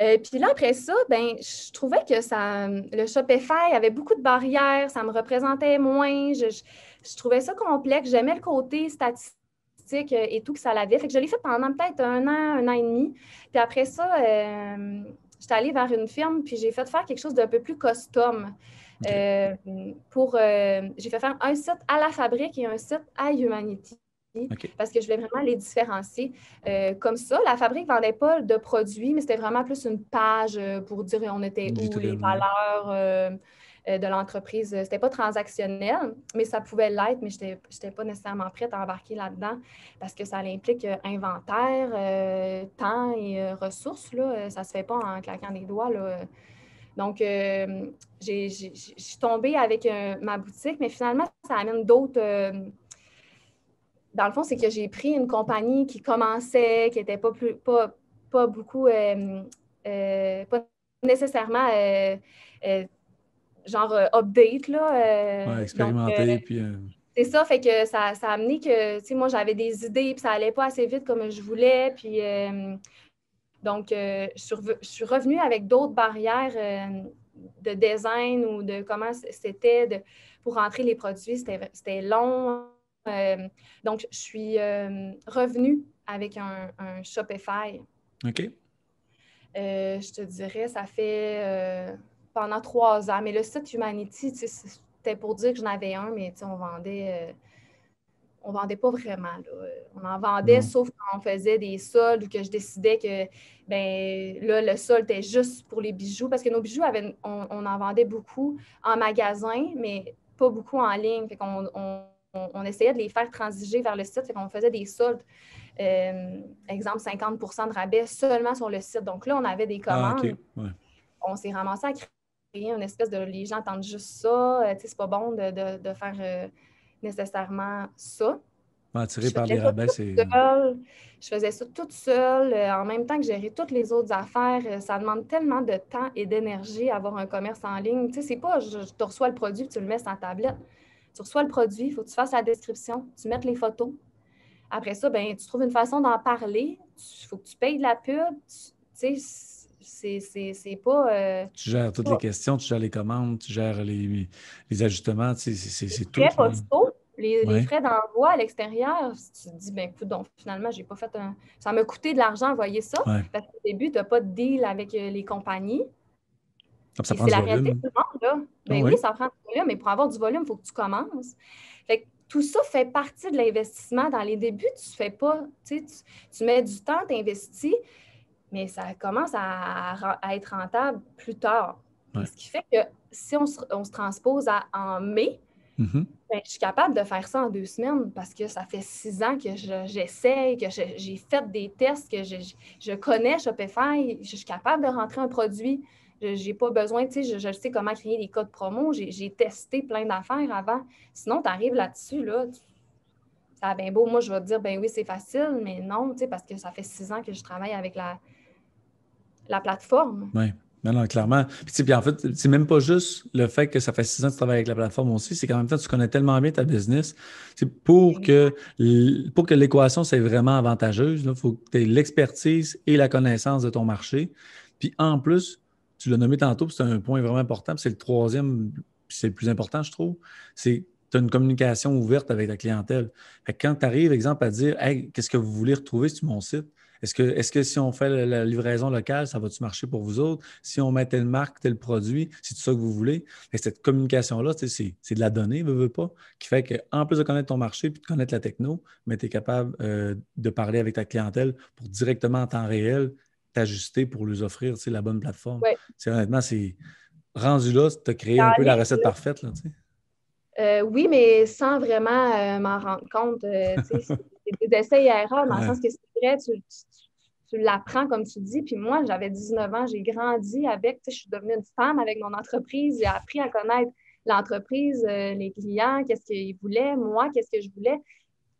S2: Euh, puis là, après ça, ben, je trouvais que ça, le Shopify avait beaucoup de barrières, ça me représentait moins. Je, je, trouvais ça complexe. J'aimais le côté statistique euh, et tout que ça avait. Fait que je l'ai fait pendant peut-être un an, un an et demi. Puis après ça, euh, j'étais allée vers une firme, puis j'ai fait faire quelque chose d'un peu plus custom. pour, j'ai fait faire un site à la fabrique et un site à Humanity parce que je voulais vraiment les différencier. Euh, comme ça, la fabrique ne vendait pas de produits, mais c'était vraiment plus une page euh, pour dire on était où, les valeurs euh, de l'entreprise. Ce n'était pas transactionnel, mais ça pouvait l'être, mais je n'étais pas nécessairement prête à embarquer là-dedans parce que ça implique inventaire, temps et ressources. Là. Ça ne se fait pas en claquant des doigts. Là. Donc, je suis tombée avec ma boutique, mais finalement, ça amène d'autres dans le fond, c'est que j'ai pris une compagnie qui commençait, qui n'était pas, plus, pas, pas beaucoup, euh, euh, pas nécessairement euh, genre update. Là,
S1: ouais, expérimenté. puis,
S2: C'est ça, fait que ça, ça a amené que, tu sais, moi, j'avais des idées, puis ça n'allait pas assez vite comme je voulais. Puis, donc, je suis, revenue avec d'autres barrières de design ou de comment c'était pour rentrer les produits. C'était long donc, je suis euh, revenue avec un, Shopify.
S1: OK.
S2: Euh, je te dirais, ça fait pendant trois ans. Mais le site Humanity, c'était pour dire que j'en avais un, mais on vendait on vendait pas vraiment. On en vendait, sauf quand on faisait des soldes ou que je décidais que ben là, le solde était juste pour les bijoux, parce que nos bijoux, avaient, on, en vendait beaucoup en magasin, mais pas beaucoup en ligne. Fait qu'on on, essayait de les faire transiger vers le site, fait qu'on faisait des soldes. Euh, exemple, 50% de rabais seulement sur le site. Donc là, on avait des ah, commandes. On s'est ramassé à créer une espèce de. Les gens entendent juste ça. Euh, c'est pas bon de, faire euh, nécessairement ça.
S1: Attiré par les rabais, c'est.
S2: Je faisais ça toute seule, en même temps que gérer toutes les autres affaires. Ça demande tellement de temps et d'énergie avoir un commerce en ligne. Tu sais, c'est pas je, je, te reçois le produit et tu le mets sur ta tablette. Tu reçois le produit, il faut que tu fasses la description, tu mettes les photos. Après ça, ben, tu trouves une façon d'en parler. Il faut que tu payes de la pub. Tu sais, c'est pas. Euh,
S1: tu gères toutes les questions, tu gères les commandes, tu gères les, les ajustements, c'est tout.
S2: Les frais les, frais d'envoi à l'extérieur, tu te dis, ben écoute, donc finalement, j'ai pas fait un. Ça m'a coûté de l'argent envoyer ça. Parce qu'au début, tu n'as pas de deal avec euh, les compagnies.
S1: C'est la réalité
S2: de tout le monde. Là. Ben oui. ça prend du volume, mais pour avoir du volume, il faut que tu commences. Fait tout ça fait partie de l'investissement. Dans les débuts, tu fais pas, tu, tu mets du temps, tu investis, mais ça commence à, être rentable plus tard. Ce qui fait que si on se, transpose en mai, mm-hmm. ben, je suis capable de faire ça en deux semaines parce que ça fait six ans que j'essaie, que j'ai fait des tests, que je, je connais Shopify, je suis capable de rentrer un produit j'ai pas besoin, tu sais, je, sais comment créer des codes promo. J'ai testé plein d'affaires avant. Sinon, tu arrives là-dessus, là, ça a bien beau. Moi, je vais te dire, ben oui, c'est facile, mais non, tu sais, parce que ça fait six ans que je travaille avec la, la plateforme.
S1: Oui. Non, non, clairement. Puis, en fait, c'est même pas juste le fait que ça fait six ans que tu travailles avec la plateforme aussi, c'est qu'en même temps, tu connais tellement bien ta business. C'est pour que, pour que l'équation soit vraiment avantageuse, il faut que tu aies l'expertise et la connaissance de ton marché. Puis en plus, tu l'as nommé tantôt, c'est un point vraiment important, c'est le troisième, c'est le plus important, je trouve, c'est tu as une communication ouverte avec ta clientèle. quand tu arrives, exemple, à dire Hey, qu'est-ce que vous voulez retrouver sur mon site? Est-ce que, est que, si on fait la, livraison locale, ça va-tu marcher pour vous autres? Si on met telle marque, tel produit, c'est tout ça que vous voulez? Et cette communication-là, c'est de la donnée, veut, veut pas, qui fait qu'en plus de connaître ton marché puis de connaître la techno, mais tu es capable euh, de parler avec ta clientèle pour directement en temps réel t'ajuster pour lui offrir la bonne plateforme. Honnêtement, c'est rendu là, tu as créé un peu la recette parfaite. Là,
S2: euh, oui, mais sans vraiment euh, m'en rendre compte. c'est des essais et erreurs, dans le sens que c'est vrai, tu, tu l'apprends, comme tu dis. Puis moi, j'avais 19 ans, j'ai grandi avec, je suis devenue une femme avec mon entreprise, j'ai appris à connaître l'entreprise, euh, les clients, qu'est-ce qu'ils voulaient, moi, qu'est-ce que je voulais.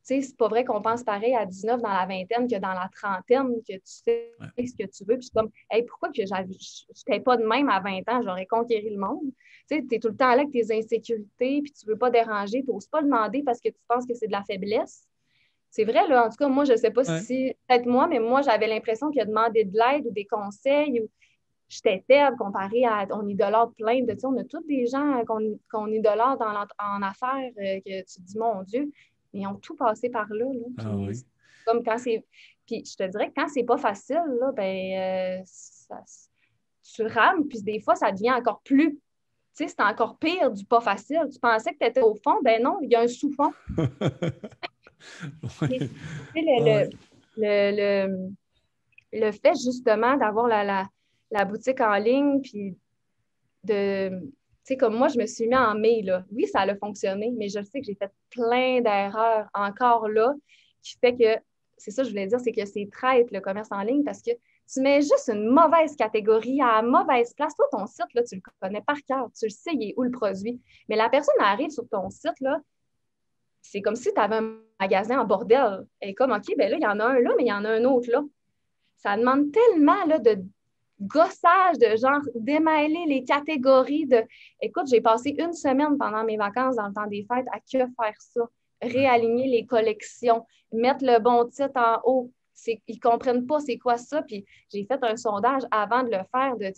S2: Tu sais, c'est pas vrai qu'on pense pareil à 19 dans la vingtaine que dans la trentaine, que tu sais ce que tu veux. Puis comme, hey, pourquoi que je n'étais pas de même à 20 ans, j'aurais conquéri le monde? Tu sais, tu es tout le temps là avec tes insécurités, puis tu veux pas déranger, tu n'oses pas demander parce que tu penses que c'est de la faiblesse. C'est vrai, là. En tout cas, moi, je ne sais pas si, peut-être moi, mais moi, j'avais l'impression qu'il a demandé de l'aide ou des conseils ou j'étais faible comparé à. On idolâtre plein de. Tu sais, on a tous des gens qu'on qu idolâtre en affaires euh, que tu te dis, mon Dieu, mais ils ont tout passé par là. là
S1: ah, oui.
S2: Comme quand c'est. Puis je te dirais que quand c'est pas facile, là, ben, euh, tu rames, puis des fois, ça devient encore plus. Tu sais, c'est encore pire du pas facile. Tu pensais que tu étais au fond, ben non, il y a un sous-fond. le, le, fait justement d'avoir la, la, boutique en ligne, puis de. Tu sais, comme moi, je me suis mis en mai, là. Oui, ça a fonctionné, mais je sais que j'ai fait plein d'erreurs encore là, qui fait que, c'est ça que je voulais dire, c'est que c'est traite le commerce en ligne parce que tu mets juste une mauvaise catégorie à la mauvaise place. Toi, ton site, là, tu le connais par cœur, tu le sais, il est où le produit. Mais la personne arrive sur ton site, là, c'est comme si tu avais un magasin en bordel. Et comme, OK, ben là, il y en a un là, mais il y en a un autre là. Ça demande tellement là, de gossage, de genre démêler les catégories de. Écoute, j'ai passé une semaine pendant mes vacances dans le temps des fêtes à que faire ça? Réaligner les collections, mettre le bon titre en haut. Ils ne comprennent pas c'est quoi ça. Puis j'ai fait un sondage avant de le faire de,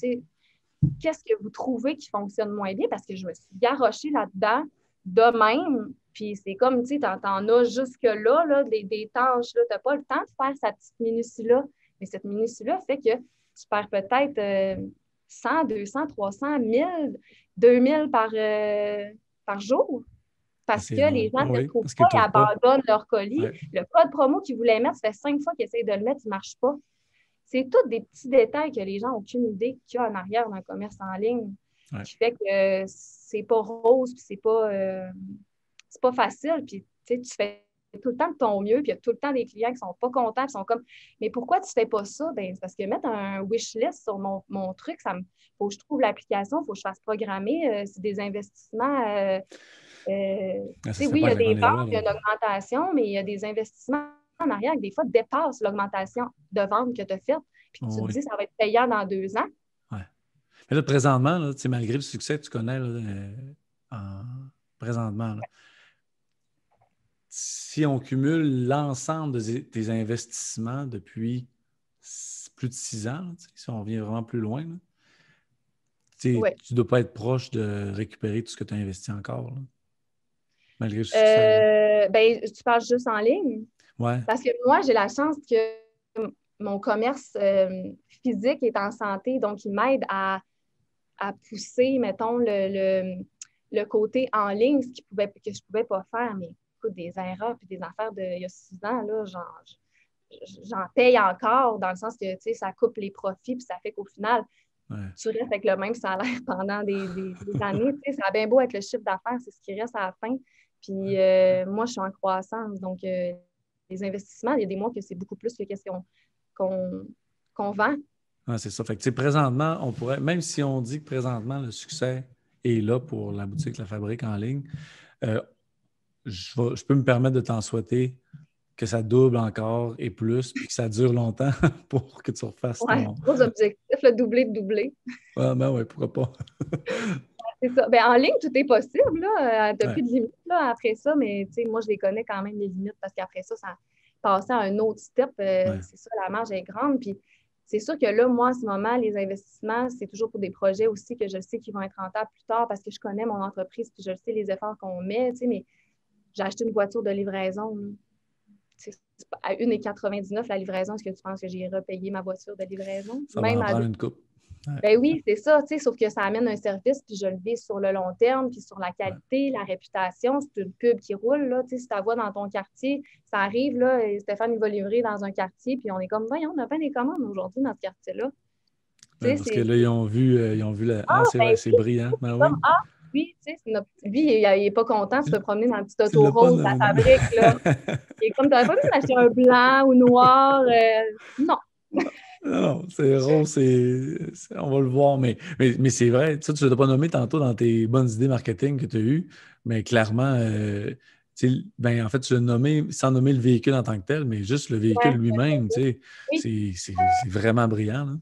S2: qu'est-ce que vous trouvez qui fonctionne moins bien? Parce que je me suis garochée là-dedans de même puis c'est comme, tu sais, t'en as jusque-là, là, des, des tâches, tu n'as pas le temps de faire cette petite minutie-là. Mais cette minutie-là fait que tu perds peut-être 100, 200, 300, 1000, 2000 par, euh, par jour? Parce que les gens ne trouvent pas, ils abandonnent leur colis. Le code promo qu'ils voulaient mettre, ça fait cinq fois qu'ils essayent de le mettre, il ne marche pas. C'est tous des petits détails que les gens n'ont aucune idée qu'il y a en arrière d'un commerce en ligne. Qui fait que c'est pas rose, puis c'est pas. Euh, pas facile. Puis, tu fais tout le temps de ton mieux, puis il y a tout le temps des clients qui sont pas contents, qui sont comme Mais pourquoi tu fais pas ça? Ben, parce que mettre un wish list sur mon, mon truc, ça me faut que je trouve l'application, il faut que je fasse programmer. Euh, c'est des investissements. Euh, euh, ah, oui, il y a des ventes, il y a une augmentation, mais il y a des investissements en arrière qui, des fois, dépassent l'augmentation de vente que tu as faite. Puis tu te dis, ça va être payant dans deux ans.
S1: Ouais. Mais là, présentement, là, malgré le succès que tu connais présentement, si on cumule l'ensemble de tes investissements depuis plus de six ans, si on vient vraiment plus loin, tu ne dois pas être proche de récupérer tout ce que tu as investi encore, malgré le
S2: succès. Euh, ben, tu parles juste en ligne?
S1: Ouais.
S2: Parce que moi, j'ai la chance que mon commerce euh, physique est en santé, donc il m'aide à, pousser, mettons, le, le, côté en ligne, ce qui pouvait, que je ne pouvais pas faire. Mais des erreurs puis des affaires d'il y a six ans, là, j'en paye encore dans le sens que ça coupe les profits puis ça fait qu'au final, tu restes avec le même salaire pendant des, années. Ça a bien beau être le chiffre d'affaires, c'est ce qui reste à la fin. Puis euh, moi, je suis en croissance. Donc, euh, les investissements, il y a des mois que c'est beaucoup plus que ce qu'on vend.
S1: c'est ça. Fait que, présentement, on pourrait, même si on dit que présentement, le succès est là pour la boutique La Fabrique en ligne, euh, je, peux me permettre de t'en souhaiter que ça double encore et plus, puis que ça dure longtemps pour que tu refasses
S2: ouais, ton... gros objectif, le doubler de doubler.
S1: Ouais, ben ouais, pourquoi pas.
S2: c'est ça. Ben, en ligne, tout est possible, là. T'as plus de limites, là, après ça, mais, tu sais, moi, je les connais quand même, les limites, parce qu'après ça, ça passer à un autre step, euh, c'est ça, la marge est grande, puis c'est sûr que là, moi, en ce moment, les investissements, c'est toujours pour des projets aussi que je sais qu'ils vont être rentables plus tard parce que je connais mon entreprise puis je sais les efforts qu'on met, tu sais, mais j'ai acheté une voiture de livraison. À 1,99 la livraison, est-ce que tu penses que j'ai repayé ma voiture de livraison?
S1: Ça Même en une coupe.
S2: Ben oui, c'est ça, tu sais, sauf que ça amène un service, puis je le vis sur le long terme, puis sur la qualité, la réputation. C'est une pub qui roule, là, tu sais, si tu vois dans ton quartier, ça arrive, là, et Stéphane, il va livrer dans un quartier, puis on est comme, voyons, on a pas des commandes aujourd'hui dans ce quartier-là.
S1: parce que là, ils ont vu, euh, ils ont vu la... Ah, c'est ben c'est brillant. Ben oui.
S2: ah, lui, tu sais, notre... lui, il n'est pas content de se promener dans un petit auto rose, la fabrique, là. est comme, t'aurais pas pu m'acheter un blanc ou noir? Euh, non.
S1: Non, c'est rose, c'est, on va le voir, mais, mais, c'est vrai, tu ne l'as pas nommé tantôt dans tes bonnes idées marketing que tu as eues, mais clairement, euh, ben, en fait, tu l'as nommé sans nommer le véhicule en tant que tel, mais juste le véhicule lui-même, c'est, vraiment brillant.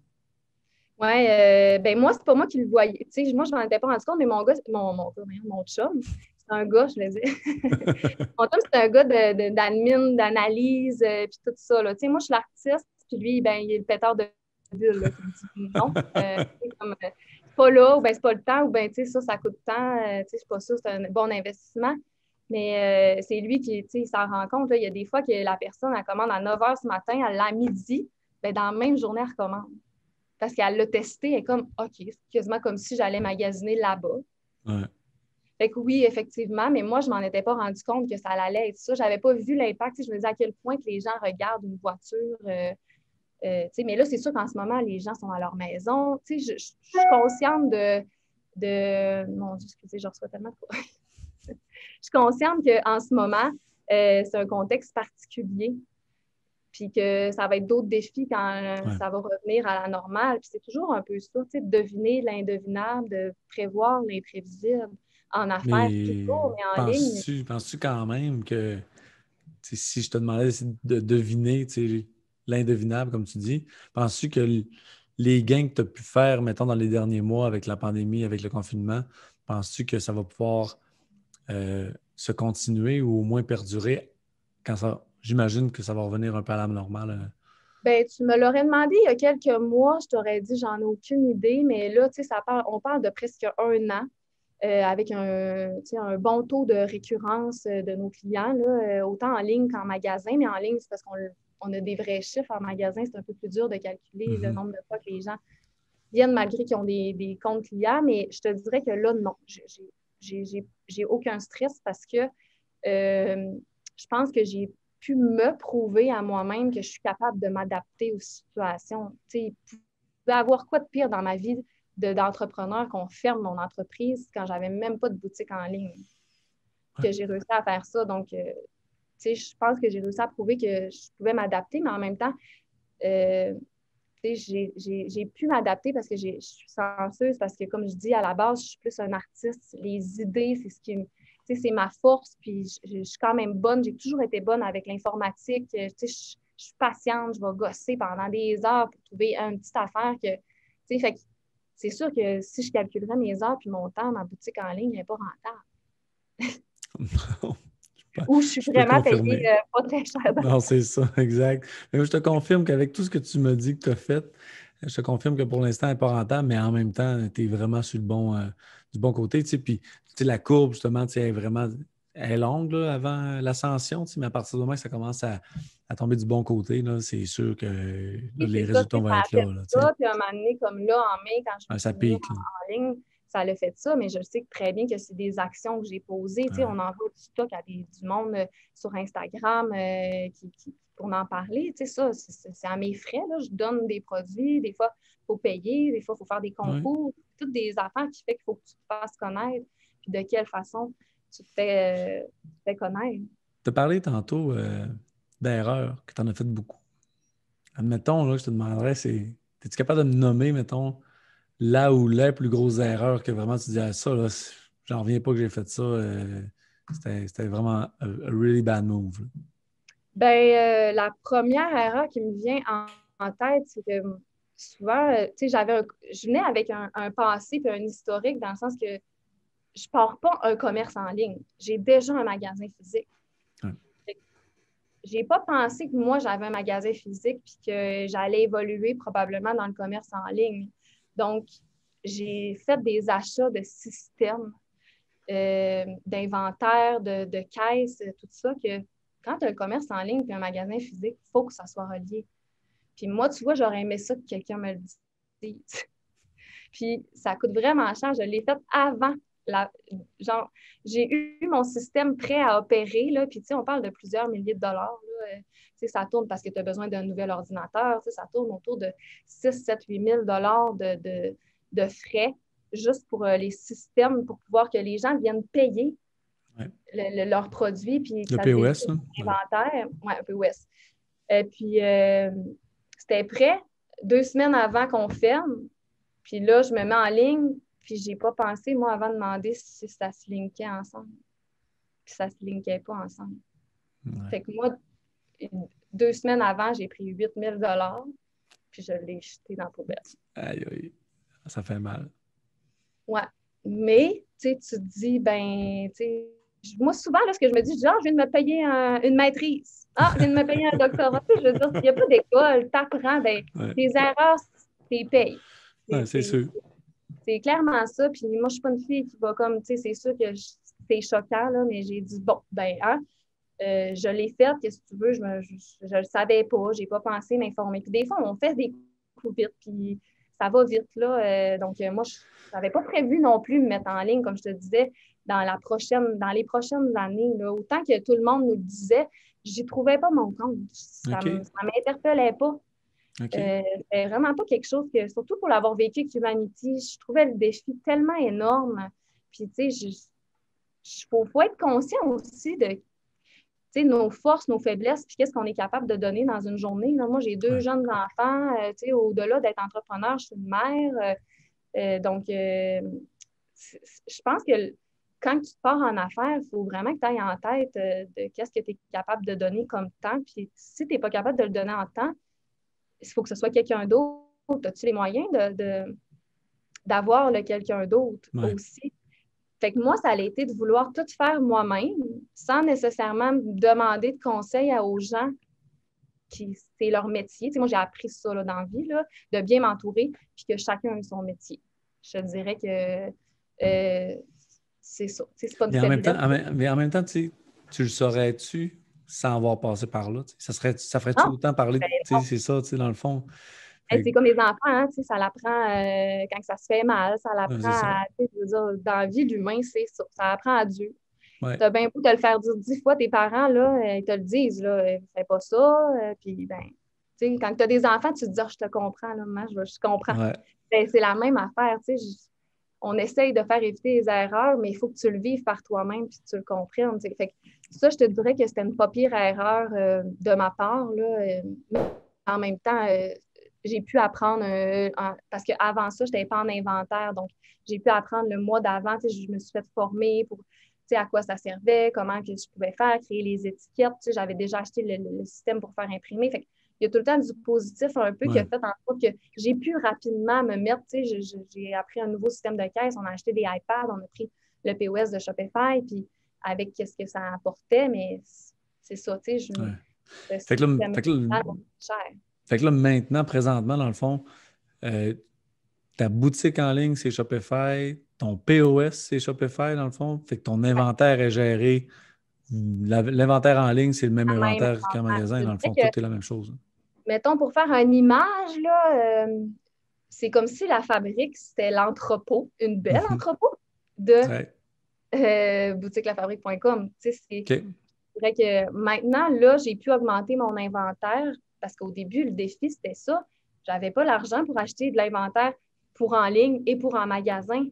S2: Oui, euh, ben moi, c'est pas moi qui le voyais. moi, je m'en étais pas rendu compte, mais mon gars, mon, mon, mon chum, c'est un gars, je le dis. mon chum, c'est un gars d'admin, d'analyse, euh, puis tout ça. Là. Moi, je suis l'artiste, puis lui, ben, il est le pétard de ville. Là, non, euh, comme, euh, pas là, ou ben, c'est pas le temps, ou ben, tu sais, ça, ça coûte tant, euh, tu sais, c'est pas ça, c'est un bon investissement. Mais c'est lui qui, tu sais, s'en rend compte. Là, il y a des fois que la personne, elle commande à 9 h ce matin, elle l'a à midi, ben, dans la même journée, elle recommande. Parce qu'elle l'a testé, elle est comme, OK, c'est quasiment comme si j'allais magasiner là-bas.
S1: Ouais.
S2: Fait que oui, effectivement, mais moi, je m'en étais pas rendu compte que ça allait être ça. J'avais pas vu l'impact. Je me disais à quel point que les gens regardent une voiture, euh, mais là, c'est sûr qu'en ce moment, les gens sont à leur maison. Je, je, suis consciente de, de. Mon Dieu, excusez, je reçois tellement de Je suis consciente qu'en ce moment, euh, c'est un contexte particulier. Puis que ça va être d'autres défis quand ça va revenir à la normale. Puis c'est toujours un peu ça, de deviner l'indevinable, de prévoir l'imprévisible en affaires, mais, toujours, mais en ligne.
S1: Penses-tu quand même que si je te demandais de deviner, tu sais, l'indevinable, comme tu dis. Penses-tu que les gains que tu as pu faire, mettons, dans les derniers mois avec la pandémie, avec le confinement, penses-tu que ça va pouvoir euh, se continuer ou au moins perdurer quand ça. J'imagine que ça va revenir un peu à la normale. Euh?
S2: Ben, tu me l'aurais demandé il y a quelques mois, je t'aurais dit j'en ai aucune idée, mais là, tu sais, on parle de presque un an. Euh, avec un, un, bon taux de récurrence de nos clients, là, autant en ligne qu'en magasin, mais en ligne, c'est parce qu'on on a des vrais chiffres en magasin, c'est un peu plus dur de calculer le mhm. nombre de fois que les gens viennent malgré qu'ils ont des, comptes clients, mais je te dirais que là, non, j'ai aucun stress parce que euh, je pense que j'ai pu me prouver à moi-même que je suis capable de m'adapter aux situations. Tu sais, il pouvait avoir quoi de pire dans ma vie d'entrepreneur qu'on ferme mon entreprise quand j'avais même pas de boutique en ligne? Que j'ai réussi à faire ça. Donc, euh, je pense que j'ai réussi à prouver que je pouvais m'adapter, mais en même temps, euh, j'ai pu m'adapter parce que je suis senseuse, parce que comme je dis, à la base, je suis plus un artiste. Les idées, c'est ce qui c'est ma force, puis je, suis quand même bonne. J'ai toujours été bonne avec l'informatique. Je, je, suis patiente, je vais gosser pendant des heures pour trouver une petite affaire que, fait c'est sûr que si je calculerais mes heures puis mon temps, ma boutique en ligne n'est pas rentable. Ou je suis vraiment payée euh, pas très cher.
S1: Non, c'est ça, exact. Mais je te confirme qu'avec tout ce que tu me dis que tu as fait, je te confirme que pour l'instant, elle n'est pas rentable, mais en même temps, tu es vraiment sur le bon, euh, du bon côté. Tu sais, puis la courbe, justement, tu est vraiment est longue avant l'ascension, mais à partir du moment que ça commence à, tomber du bon côté, c'est sûr que les résultats vont être là.
S2: ça, puis un moment donné, comme là, en mai, quand je
S1: suis ça
S2: en ligne, ça l'a fait ça, mais je sais très bien que c'est des actions que j'ai posées. On envoie du stock à du monde euh, sur Instagram euh, qui, pour en parler. Ça, c'est à mes frais. Je donne des produits. Des fois, il faut payer. Des fois, il faut faire des concours. Toutes des affaires qui font qu'il faut que tu te fasses connaître. Puis de quelle façon tu te fais, euh, connaître.
S1: Tu as parlé tantôt d'erreurs, que tu en as fait beaucoup. Admettons, là, je te demanderais, c'est. Es-tu capable de me nommer, mettons, là où les plus grosses erreurs que vraiment tu dis à ah, ça, j'en reviens pas que j'ai fait ça. Euh, c'était vraiment un really bad move.
S2: Ben, la première erreur qui me vient en, tête, c'est que souvent, tu sais, j'avais je venais avec un, passé et un historique dans le sens que je ne pars pas un commerce en ligne. J'ai déjà un magasin physique. Je n'ai pas pensé que moi, j'avais un magasin physique puis que j'allais évoluer probablement dans le commerce en ligne. Donc, j'ai fait des achats de systèmes, euh, d'inventaire, de, de caisses, tout ça, que quand tu as un commerce en ligne et un magasin physique, il faut que ça soit relié. Puis moi, tu vois, j'aurais aimé ça que quelqu'un me le dise. puis ça coûte vraiment cher. Je l'ai fait avant genre, j'ai eu mon système prêt à opérer, là, puis tu sais, on parle de plusieurs milliers de dollars. Là, euh, ça tourne parce que tu as besoin d'un nouvel ordinateur, ça tourne autour de 6, 7, 8 000 dollars de, de, frais juste pour euh, les systèmes, pour pouvoir que les gens viennent payer leurs produits. Puis
S1: le POS, hein?
S2: Inventaire. Le POS. Et puis, euh, c'était prêt deux semaines avant qu'on ferme. Puis là, je me mets en ligne, puis j'ai pas pensé, moi, avant de demander si ça se linkait ensemble. Puis ça se linkait pas ensemble. Fait que moi, deux semaines avant, j'ai pris 8000 puis je l'ai jeté dans la poubelle.
S1: Aïe, aïe. Ça fait mal.
S2: Ouais. Mais, tu sais, tu te dis, ben, tu sais, moi, souvent, là, ce que je me dis, genre, je viens de me payer une maîtrise. Ah, je viens de me payer un doctorat. je veux dire, il n'y a pas d'école, tu apprends, ben, tes erreurs, tu payes.
S1: Ouais, c'est sûr.
S2: C'est clairement ça. Puis moi, je suis pas une fille qui va comme, tu sais, c'est sûr que c'est choquant, là, mais j'ai dit, bon, ben, hein, euh, je l'ai faite, qu'est-ce que tu veux, je ne le savais pas, j'ai pas pensé m'informer. Puis des fois, on fait des coups vite, puis ça va vite, là. Euh, donc, euh, moi, je n'avais pas prévu non plus me mettre en ligne, comme je te disais, dans, la prochaine, dans les prochaines années. Là. Autant que tout le monde nous le disait, j'y trouvais pas mon compte. Ça ne m'interpellait pas. Okay. Euh, vraiment pas quelque chose que, surtout pour l'avoir vécu avec Humanity, je trouvais le défi tellement énorme. Puis, tu sais, il faut, être conscient aussi de nos forces, nos faiblesses, puis qu'est-ce qu'on est capable de donner dans une journée. moi, j'ai deux jeunes enfants. Euh, sais, au-delà d'être entrepreneur, je suis une mère. Euh, donc, je pense que quand tu pars en affaires, il faut vraiment que tu ailles en tête de qu'est-ce que tu es capable de donner comme temps. Puis si tu n'es pas capable de le donner en temps, il faut que ce soit quelqu'un d'autre. As-tu les moyens de, d'avoir le quelqu'un d'autre aussi? Fait que moi, ça a été de vouloir tout faire moi-même sans nécessairement demander de conseils aux gens qui c'est leur métier. moi, j'ai appris ça là, dans la vie, là, de bien m'entourer puis que chacun a son métier. Je dirais que euh, c'est ça. C'est pas
S1: mais en, même temps, mais en même temps, tu le saurais-tu sans avoir passé par là? Ça, serait, ça ferait-tu autant parler? Ben c'est ça, dans le fond.
S2: c'est comme les enfants, hein, ça l'apprend euh, quand ça se fait mal, ça l'apprend à. Dire, dans la vie, l'humain, c'est ça. Ça apprend à Dieu. Ouais. Tu as bien beau te le faire dire dix fois, tes parents, là, euh, ils te le disent, là, euh, fais pas ça. puis, ben, quand tu as des enfants, tu te dis, ah, je te comprends, là, moi, je, je comprends. Ben, c'est la même affaire, tu sais on essaye de faire éviter les erreurs, mais il faut que tu le vives par toi-même puis que tu le comprennes. Fait ça, je te dirais que c'était une pas pire erreur euh, de ma part. Là, euh, en même temps, euh, j'ai pu apprendre, parce qu'avant ça, je n'étais pas en inventaire, donc j'ai pu apprendre le mois d'avant. Je me suis fait former pour à quoi ça servait, comment que je pouvais faire, créer les étiquettes. J'avais déjà acheté le, système pour faire imprimer. Il y a tout le temps du positif un peu qui a fait en sorte que j'ai pu rapidement me mettre, tu sais, j'ai appris un nouveau système de caisse, on a acheté des iPads, on a pris le POS de Shopify, puis avec ce que ça apportait, mais c'est ça, tu sais, je
S1: fait, que là, fait, que là, maintenant, présentement, dans le fond, euh, ta boutique en ligne, c'est Shopify, ton POS, c'est Shopify, dans le fond, fait que ton inventaire est géré L'inventaire en ligne, c'est le même inventaire qu'en magasin. Dans le fond, tout est la même chose.
S2: Mettons, pour faire une image, là, euh, c'est comme si la fabrique, c'était l'entrepôt, une belle entrepôt de euh, boutiquelafabrique.com. c'est vrai que maintenant, là, j'ai pu augmenter mon inventaire parce qu'au début, le défi, c'était ça. Je n'avais pas l'argent pour acheter de l'inventaire pour en ligne et pour en magasin.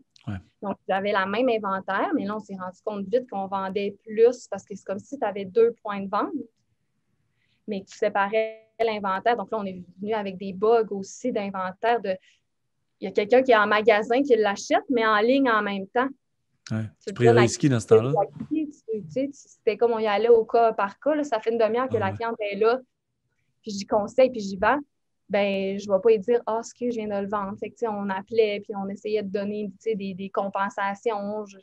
S2: Donc, j'avais la même inventaire, mais là, on s'est rendu compte vite qu'on vendait plus parce que c'est comme si tu avais deux points de vente, mais tu séparais l'inventaire. Donc là, on est venu avec des bugs aussi d'inventaire. De... Il y a quelqu'un qui est en magasin qui l'achète, mais en ligne en même temps.
S1: Ouais. Tu pris risqué dans ce temps-là.
S2: C'était comme on y allait au cas par cas. Ça fait une demi-heure que la cliente est là, puis j'y conseille, puis j'y vends. Ben, je ne vais pas lui dire Ah, ce que je viens de le vendre. Fait que, on appelait, puis on essayait de donner des, des compensations. Je,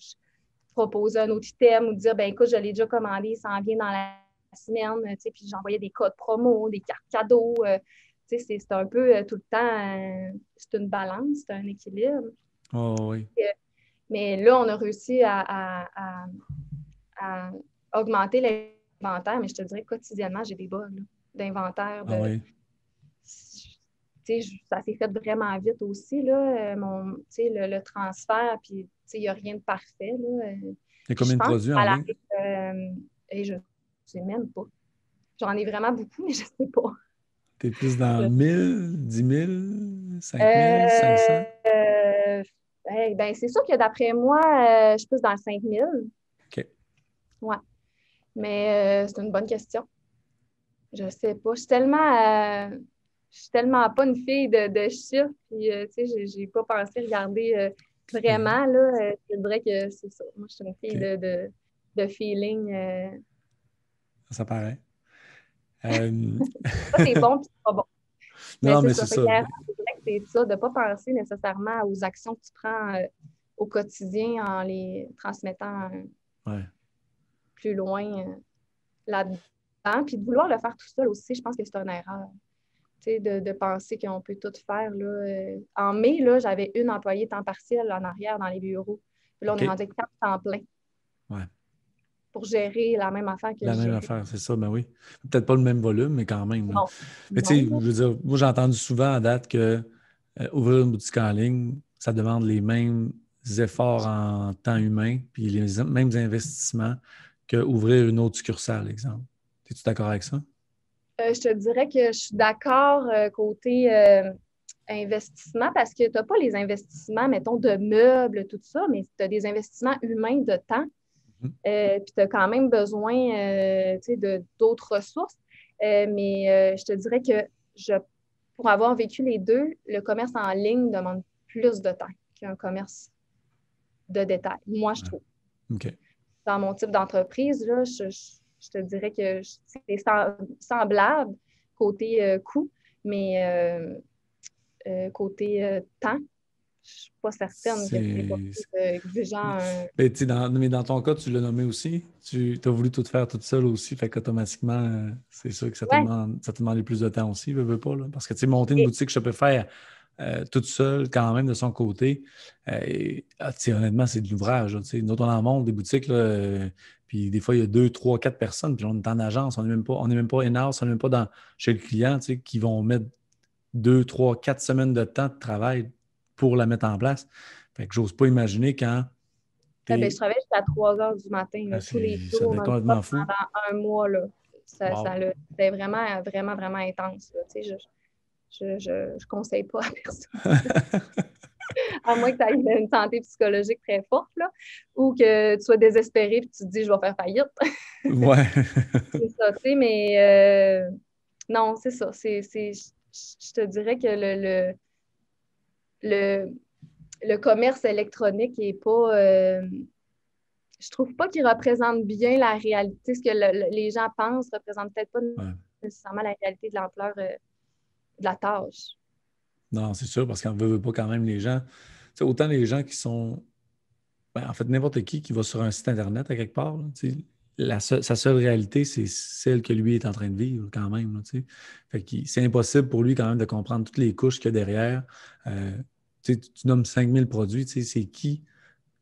S2: proposais un autre item ou dire ben écoute, je l'ai déjà commandé, ça en vient dans la semaine, puis j'envoyais des codes promo, des cartes cadeaux. Euh, c'est un peu euh, tout le temps, euh, c'est une balance, c'est un équilibre.
S1: Oh, oui.
S2: mais là, on a réussi à, augmenter l'inventaire, mais je te dirais quotidiennement, j'ai des bugs d'inventaire.
S1: Ah, oui.
S2: Ça s'est fait vraiment vite aussi, là, mon, le, le, transfert, puis il n'y a rien de parfait. Là.
S1: Il y a combien de produits en ligne?
S2: Euh, et je ne sais même pas. J'en ai vraiment beaucoup, mais je ne sais pas.
S1: Tu es plus dans 1000, 10 000, 5 000, 500?
S2: ben, c'est sûr que d'après moi, euh, je suis plus dans le 5 000.
S1: OK.
S2: Ouais. Mais euh, c'est une bonne question. Je ne sais pas. Je suis tellement, je suis tellement pas une fille de, de chiffres. Puis, tu sais, j'ai pas pensé regarder vraiment. Là, je dirais que c'est ça. Moi, je suis une fille de, de, de, feeling.
S1: Ça paraît.
S2: Euh, c'est bon puis c'est pas bon.
S1: Non, mais c'est ça.
S2: C'est ça, de ne pas penser nécessairement aux actions que tu prends euh, au quotidien en les transmettant
S1: euh,
S2: plus loin là-dedans. Puis de vouloir le faire tout seul aussi, je pense que c'est une erreur. De, de, penser qu'on peut tout faire. Là. En mai, j'avais une employée temps partiel en arrière dans les bureaux. Puis là, on est rendu quatre temps plein.
S1: Ouais
S2: pour gérer la même affaire que
S1: La même affaire, c'est ça, ben oui. Peut-être pas le même volume, mais quand même. Mais tu sais, je veux dire, moi j'ai entendu souvent à date que euh, ouvrir une boutique en ligne, ça demande les mêmes efforts en temps humain, puis les mêmes investissements qu'ouvrir une autre succursale, exemple. Es-tu d'accord avec ça?
S2: Euh, je te dirais que je suis d'accord euh, côté investissement parce que tu n'as pas les investissements, mettons, de meubles, tout ça, mais tu as des investissements humains de temps. Euh, puis tu as quand même besoin euh, d'autres ressources. Euh, mais je te dirais que je, pour avoir vécu les deux, le commerce en ligne demande plus de temps qu'un commerce de détail. Moi, je trouve. Dans mon type d'entreprise, je, te dirais que c'est semblable côté coût, mais côté temps, je suis pas certaine que c'est pas plus exigeant.
S1: Mais, dans, mais dans ton cas, tu l'as nommé aussi. Tu as voulu tout faire toute seule aussi. Fait qu'automatiquement, euh, c'est sûr que ça te, demande, ça te demande plus de temps aussi, veux, veux pas. Là. Parce que tu sais, monter une boutique, je peux faire euh, toute seule quand même de son côté. Euh, et, ah, honnêtement, c'est de l'ouvrage. Nous, on en monte des boutiques. Là, puis des fois, il y a deux, trois, quatre personnes. Puis on est en agence. On n'est même pas, on n'est même pas in-house, on n'est même pas dans, chez le client qui vont mettre deux, trois, quatre semaines de temps de travail pour la mettre en place. Fait que j'ose pas imaginer quand.
S2: Ah, ben, je travaille jusqu'à 3 heures du matin, ah, tous les jours, pendant un mois. Là. Ça, c'était vraiment, vraiment, vraiment intense. je ne je, conseille pas à personne. à moins que tu aies une santé psychologique très forte, là, ou que tu sois désespéré et tu te dis je vais faire faillite.
S1: ouais.
S2: c'est ça, tu sais, mais euh, non, c'est ça. C'est, je te dirais que le le, le commerce électronique n'est pas. Euh, je trouve pas qu'il représente bien la réalité. Ce que les gens pensent ne représente peut-être pas nécessairement la réalité de l'ampleur euh, de la tâche.
S1: Non, c'est sûr, parce qu'on ne veut pas quand même les gens. Autant les gens qui sont. Ben, en fait, n'importe qui qui va sur un site Internet à quelque part, sa seule réalité, c'est celle que lui est en train de vivre quand même. c'est impossible pour lui quand même de comprendre toutes les couches qu'il y a derrière. Euh, tu, nommes 5000 produits, c'est qui,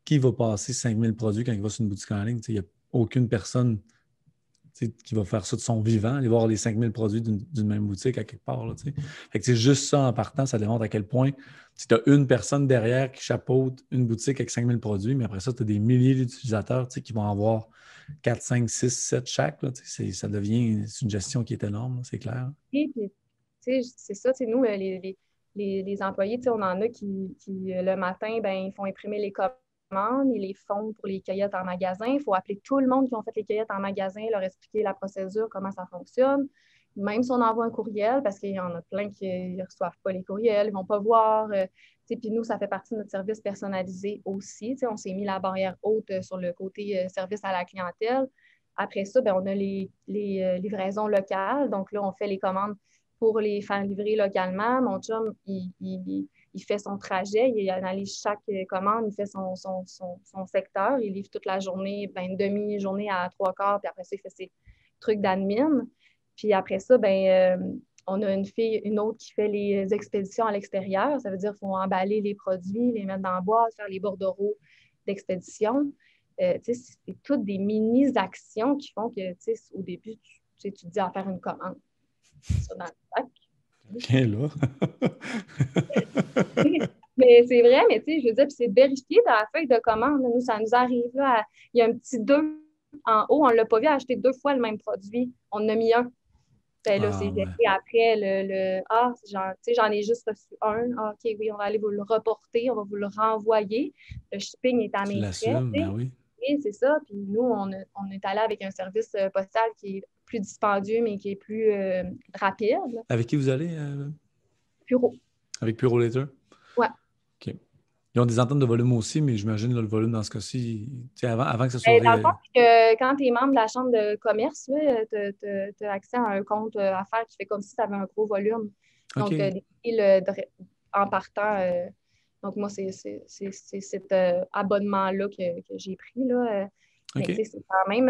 S1: qui va passer 5000 produits quand il va sur une boutique en ligne? Il n'y a aucune personne qui va faire ça de son vivant, aller voir les 5000 produits d'une même boutique à quelque part. c'est juste ça en partant, ça démontre à quel point tu as une personne derrière qui chapeaute une boutique avec 5000 produits, mais après ça, tu as des milliers d'utilisateurs qui vont avoir 4, 5, 6, 7 chaque. Là, ça devient une gestion qui est énorme, c'est clair.
S2: Oui, c'est ça, nous, euh, les, les, employés, on en a qui, euh, le matin, ben, ils font imprimer les commandes, ils les font pour les cueillettes en magasin. Il faut appeler tout le monde qui ont fait les cueillettes en magasin, leur expliquer la procédure, comment ça fonctionne. même si on envoie un courriel, parce qu'il y en a plein qui ne reçoivent pas les courriels, ils ne vont pas voir. Euh, puis nous, ça fait partie de notre service personnalisé aussi. On s'est mis la barrière haute euh, sur le côté euh, service à la clientèle. Après ça, ben, on a les, livraisons locales. Donc là, on fait les commandes pour les faire livrer localement. Mon chum, il, fait son trajet, il analyse chaque commande, il fait son, secteur, il livre toute la journée, ben, une demi-journée à trois quarts, puis après ça, il fait ses trucs d'admin. Puis après ça, ben, euh, on a une fille, une autre qui fait les expéditions à l'extérieur. Ça veut dire qu'il faut emballer les produits, les mettre dans la boîte, faire les bordereaux d'expédition. Euh, c'est toutes des mini-actions qui font que, au début, tu, tu te dis à faire une commande. Ça dans le sac.
S1: Là.
S2: mais c'est vrai, mais tu sais, je veux dire, c'est vérifié dans la feuille de commande. Nous, ça nous arrive là. il y a un petit 2 en haut, on ne l'a pas vu acheter deux fois le même produit. On en a mis un. Là, ah, c'est après le, le Ah, j'en ai juste reçu un. Ah, OK, oui, on va aller vous le reporter, on va vous le renvoyer. Le shipping est à mes frais.
S1: Ben oui.
S2: C'est ça. Puis nous, on, on, est allé avec un service euh, postal qui est plus dispendieux, mais qui est plus euh, rapide.
S1: Avec qui vous allez? Euh...
S2: Puro.
S1: Avec Puro Later? Ils ont des ententes de volume aussi, mais j'imagine le volume dans ce cas-ci, avant, avant que ce soit.
S2: Ben, dans le fond, que quand tu es membre de la Chambre de commerce, tu as accès à un compte euh, affaires qui fait comme si tu avais un gros volume. Donc, euh, des en partant. Euh, donc, moi, c'est cet abonnement-là que, que j'ai pris. Là. Mais c'est quand même.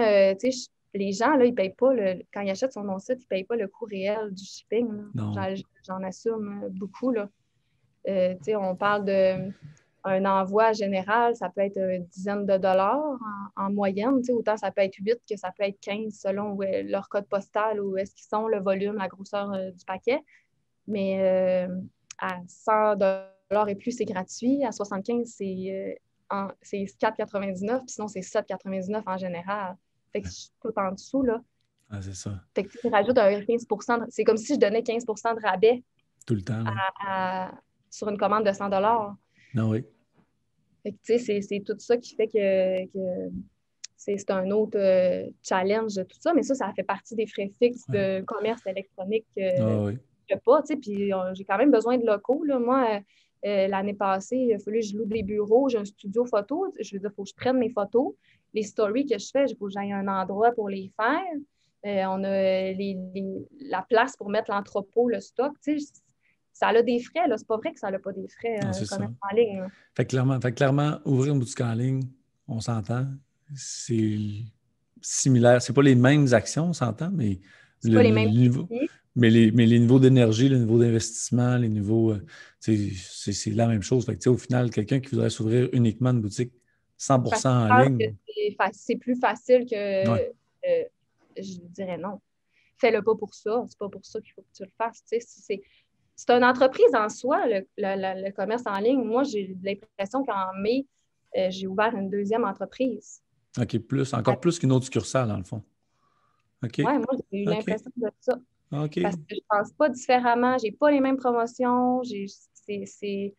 S2: les gens, là, ils payent pas le, quand ils achètent sur mon site, ils ne payent pas le coût réel du shipping. J'en assume beaucoup. Là. on parle de un envoi général, ça peut être une dizaine de dollars en, moyenne. Autant ça peut être 8 que ça peut être 15 selon leur code postal ou est-ce qu'ils sont, le volume, la grosseur euh, du paquet. Mais euh, à 100 dollars et plus, c'est gratuit. À 75, c'est euh, 4,99. Sinon, c'est 7,99 en général. Fait que tout en dessous, là.
S1: Ah, c'est ça.
S2: Fait que tu rajoutes un 15% C'est comme si je donnais 15% de rabais.
S1: Tout le temps.
S2: sur une commande de 100 dollars.
S1: Non, oui
S2: c'est tout ça qui fait que, c'est un autre euh, challenge de tout ça, mais ça, ça fait partie des frais fixes de commerce électronique
S1: euh,
S2: ah, pas, puis euh, j'ai quand même besoin de locaux, Moi, l'année passée, il a fallu que je loue des bureaux, j'ai un studio photo, je veux dire, il faut que je prenne mes photos, les stories que je fais, il faut que j'aille un endroit pour les faire. on a la place pour mettre l'entrepôt, le stock, ça a des frais. C'est pas vrai que ça n'a pas des frais euh, en ligne.
S1: Fait clairement, fait clairement, ouvrir une boutique en ligne, on s'entend. C'est similaire. C'est pas les mêmes actions, on s'entend, mais
S2: le, pas les mêmes
S1: niveau, mais, les, mais les niveaux d'énergie, le niveau d'investissement, les niveaux. Euh, c'est la même chose. Fait au final, quelqu'un qui voudrait s'ouvrir uniquement une boutique 100% en ligne.
S2: C'est plus facile que. Euh, je dirais non. Fais-le pas pour ça. C'est pas pour ça qu'il faut que tu le fasses. C'est c'est une entreprise en soi, le, commerce en ligne. Moi, j'ai l'impression qu'en mai, euh, j'ai ouvert une deuxième entreprise.
S1: OK, plus, encore plus qu'une autre succursale, dans le fond. OK.
S2: Oui, moi, j'ai eu l'impression de ça. OK. Parce que je ne pense pas différemment. Je n'ai pas les mêmes promotions. C'est.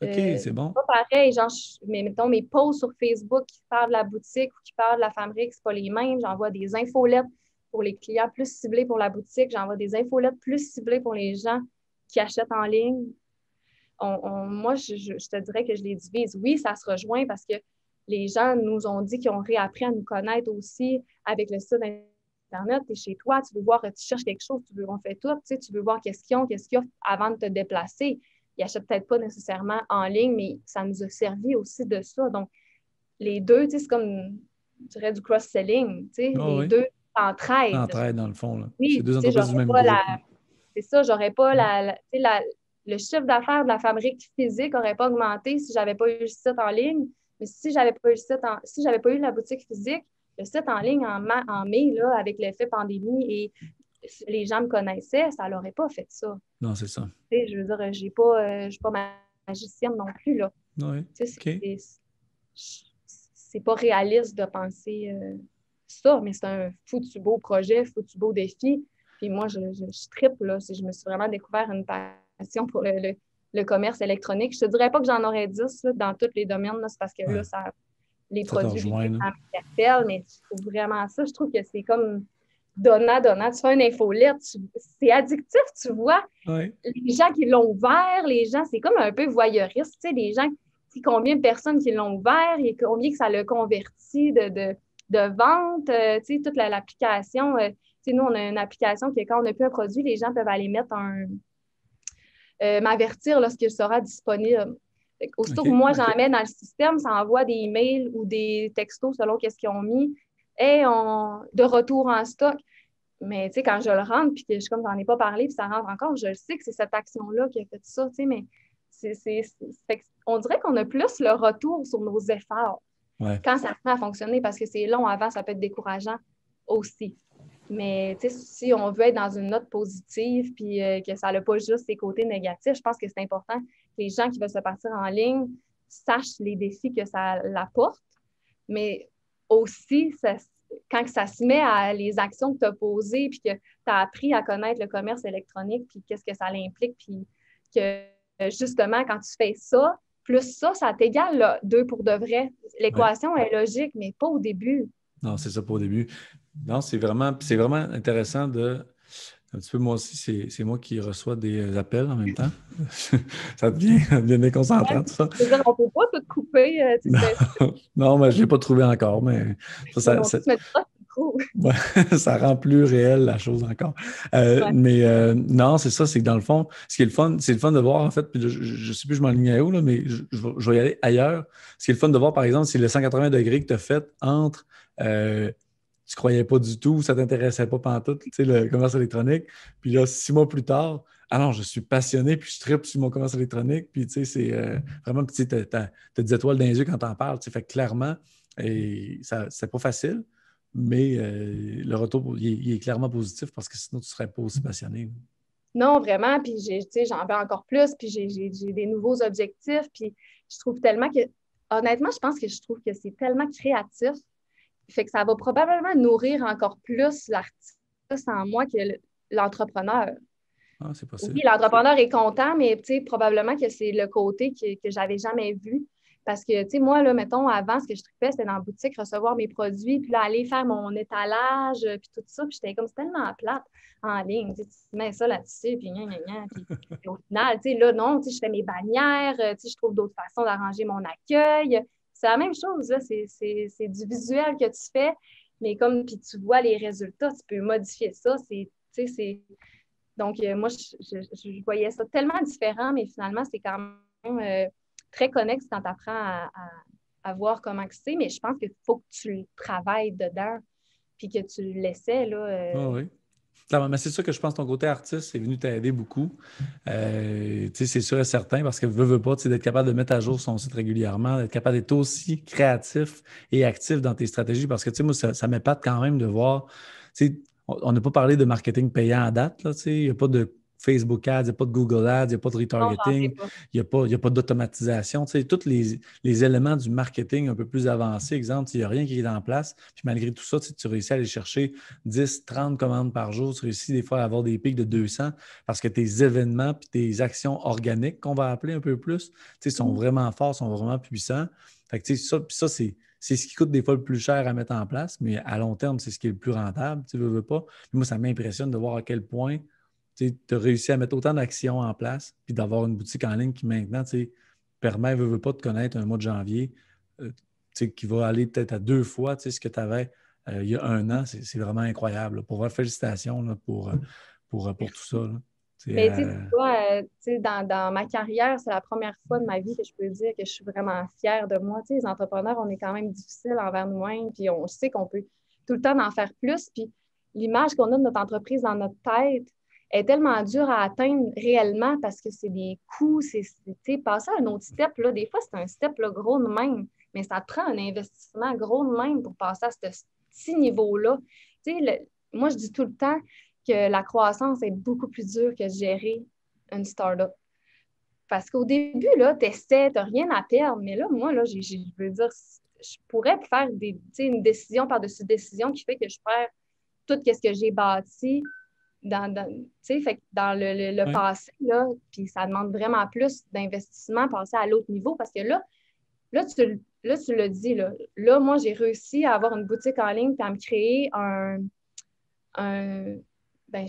S1: OK, euh, c'est bon.
S2: pas pareil. Genre, mais mettons, mes posts sur Facebook qui parlent de la boutique ou qui parlent de la fabrique, ce pas les mêmes. J'envoie des infolettes pour les clients plus ciblés pour la boutique. J'envoie des infolettes plus ciblées pour les gens qui achètent en ligne, moi, je, te dirais que je les divise. Oui, ça se rejoint parce que les gens nous ont dit qu'ils ont réappris à nous connaître aussi avec le site Internet. Tu es chez toi, tu veux voir, tu cherches quelque chose, tu veux, on fait tout, tu, sais, tu veux voir qu'est-ce qu'ils ont, qu'est-ce qu'il y a avant de te déplacer. Ils n'achètent peut-être pas nécessairement en ligne, mais ça nous a servi aussi de ça. Donc, les deux, tu sais, c'est comme, je dirais, du cross-selling. Tu sais, ah les deux s'entraident.
S1: S'entraident, dans le fond. Là.
S2: Oui, c'est deux entreprises du même groupe c'est ça, j'aurais pas la, le chiffre d'affaires de la fabrique physique n'aurait pas augmenté si j'avais pas eu le site en ligne. Mais si j'avais pas eu le site si j'avais pas eu la boutique physique, le site en ligne en, en mai, là, avec l'effet pandémie et les gens me connaissaient, ça l'aurait pas fait ça.
S1: Non, c'est ça.
S2: je veux dire, j'ai pas, euh, je suis pas magicienne non plus, là.
S1: Oui,
S2: c'est pas réaliste de penser euh, ça, mais c'est un foutu beau projet, foutu beau défi. Puis moi, je, je, je triple, là. Je me suis vraiment découvert une passion pour le, commerce électronique. Je te dirais pas que j'en aurais 10 dans tous les domaines, c'est parce que là, ça, les produits m'interpellent, mais je trouve vraiment ça. Je trouve que c'est comme donnant, donnant. Tu fais une infolette, c'est addictif, tu vois. Les gens qui l'ont ouvert, les gens, c'est comme un peu voyeuriste, tu sais, les gens, combien de personnes qui l'ont ouvert et combien que ça l'a converti de, de, de vente, euh, tu sais, toute l'application. Euh, sais, nous, on a une application qui, quand on n'a plus un produit, les gens peuvent aller mettre un. Euh, m'avertir lorsqu'il sera disponible. Aussitôt que moi, j'en mets dans le système, ça envoie des emails ou des textos selon qu'est-ce qu'ils ont mis. Et on, de retour en stock. Mais tu sais, quand je le rentre, puis que je comme j'en ai pas parlé, puis ça rentre encore, je sais que c'est cette action-là qui a fait ça, tu sais, mais c'est, on dirait qu'on a plus le retour sur nos efforts quand ça prend à fonctionner, parce que c'est long avant, ça peut être décourageant aussi. Mais si on veut être dans une note positive, puis euh, que ça n'a pas juste ses côtés négatifs, je pense que c'est important que les gens qui veulent se partir en ligne sachent les défis que ça apporte, mais aussi, quand ça se met à les actions que tu as posées, puis que tu as appris à connaître le commerce électronique, puis qu'est-ce que ça implique, puis que justement, quand tu fais ça, plus ça, ça t'égale deux pour de vrai. L'équation est logique, mais pas au début.
S1: Non, c'est ça, pas au début. Non, c'est vraiment, c'est vraiment intéressant de. Un petit peu, moi aussi, c'est moi qui reçois des appels en même temps. ça devient, devient déconcentrant, tout ça.
S2: on ne peut pas tout couper. Euh,
S1: non, mais je ne l'ai pas trouvé encore, mais ça, ça rend plus réel la chose encore. Euh, mais euh, non, c'est ça, c'est que dans le fond, ce qui est le fun, c'est le fun de voir, en fait, puis je ne sais plus je m'enligne où, là, mais je, vais y aller ailleurs. Ce qui est le fun de voir, par exemple, c'est le 180 degrés que tu as fait entre euh, tu croyais pas du tout, ça t'intéressait pas pantoute, tu sais, le commerce électronique. Puis là, six mois plus tard, ah non, je suis passionné, puis je tripe sur mon commerce électronique. Puis tu sais, c'est euh, vraiment, tu as, des étoiles dans les yeux quand tu en parles. Tu sais, fait clairement, et ça, c'est pas facile. Mais euh, le retour, il est, clairement positif parce que sinon, tu serais pas aussi passionné.
S2: Non, vraiment. Puis j'en veux encore plus. Puis j'ai des nouveaux objectifs. Puis je trouve tellement que, honnêtement, je pense que je trouve que c'est tellement créatif. Fait que ça va probablement nourrir encore plus l'artiste en moi que l'entrepreneur.
S1: Ah, c'est possible.
S2: Oui, l'entrepreneur est content, mais probablement que c'est le côté que, que j'avais jamais vu. Parce que, tu sais, moi, là, mettons, avant, ce que je fais, c'était dans la boutique, recevoir mes produits, puis là, aller faire mon étalage, euh, puis tout ça. Puis j'étais comme, c'est tellement plate en ligne. Tu, mets ça là-dessus, puis gna, gna, gna. Puis, au final, tu sais, là, non, tu sais, je fais mes bannières, euh, tu sais, je trouve d'autres façons d'arranger mon accueil. C'est la même chose. C'est du visuel que tu fais, mais comme, puis tu vois les résultats, tu peux modifier ça. Donc, euh, moi, je, voyais ça tellement différent, mais finalement, c'est quand même très connexe quand tu apprends à, voir comment c'est, mais je pense qu'il faut que tu travailles dedans puis que tu le laissais. Là, euh.
S1: ah oui. Mais c'est sûr que je pense que ton côté artiste est venu t'aider beaucoup. Euh, c'est sûr et certain parce que veut, veut pas, d'être capable de mettre à jour son site régulièrement, d'être capable d'être aussi créatif et actif dans tes stratégies parce que moi, ça, ça m'épate quand même de voir. On n'a pas parlé de marketing payant à date. Il n'y a pas de Facebook Ads, il n'y a pas de Google Ads, il n'y a pas de retargeting, il n'y a pas, pas d'automatisation. Tu sais, tous les, éléments du marketing un peu plus avancés, exemple, il n'y a rien qui est en place. Puis malgré tout ça, tu, réussis à aller chercher 10, 30 commandes par jour. Tu réussis des fois à avoir des pics de 200 parce que tes événements puis tes actions organiques, qu'on va appeler un peu plus, tu sais, sont mm. vraiment forts, sont vraiment puissants. Fait que, tu sais, ça, ça c'est c'est ce qui coûte des fois le plus cher à mettre en place, mais à long terme, c'est ce qui est le plus rentable. Tu veux, veux pas. moi, ça m'impressionne de voir à quel point tu as réussi à mettre autant d'actions en place, puis d'avoir une boutique en ligne qui maintenant permet, ne veut, pas te connaître un mois de janvier, euh, qui va aller peut-être à deux fois ce que tu avais euh, il y a un an. C'est vraiment incroyable. Pour voir, félicitations là, pour, euh, pour, pour, tout ça.
S2: Mais tu vois, dans, dans, ma carrière, c'est la première fois de ma vie que je peux dire que je suis vraiment fière de moi. les entrepreneurs, on est quand même difficile envers nous-mêmes, puis on sait qu'on peut tout le temps en faire plus. Puis l'image qu'on a de notre entreprise dans notre tête, est tellement dur à atteindre réellement parce que c'est des coûts, c'est passer à un autre step, là, des fois, c'est un step gros de même, mais ça prend un investissement gros de même pour passer à ce petit niveau-là. moi, je dis tout le temps que la croissance est beaucoup plus dure que gérer une startup. Parce qu'au début, tu essaies, tu n'as rien à perdre, mais là, moi, là, je veux dire, je pourrais faire des, une décision par-dessus décision qui fait que je perds tout ce que j'ai bâti dans, fait, dans le, le, passé, là, puis ça demande vraiment plus d'investissement, passer à l'autre niveau, parce que là, là, tu, là, tu le dis, là, là moi, j'ai réussi à avoir une boutique en ligne, puis à me créer un, un, ben,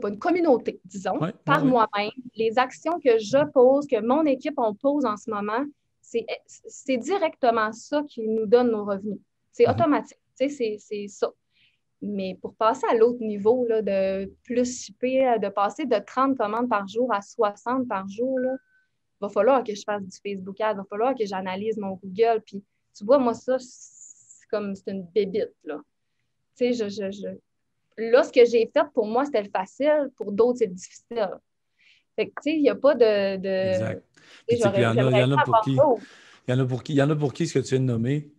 S2: pas, une communauté, disons, par moi-même. Les actions que je pose, que mon équipe on pose en ce moment, c'est directement ça qui nous donne nos revenus. C'est mhm. automatique. C'est ça. Mais pour passer à l'autre niveau, là, de plus shipper, de passer de 30 commandes par jour à 60 par jour, il va falloir que je fasse du Facebook Ad, il va falloir que j'analyse mon Google. Puis, tu vois, moi, ça, c'est comme c'est une bébite. Là. Tu sais, je, je, je, Là, ce que j'ai fait, pour moi, c'était le facile. Pour d'autres, c'est difficile. Fait que, tu sais, il n'y a pas de... de...
S1: Exact. il y, en a pour qui... Il y en a pour qui, il y en a pour qui ce que tu viens de nommer,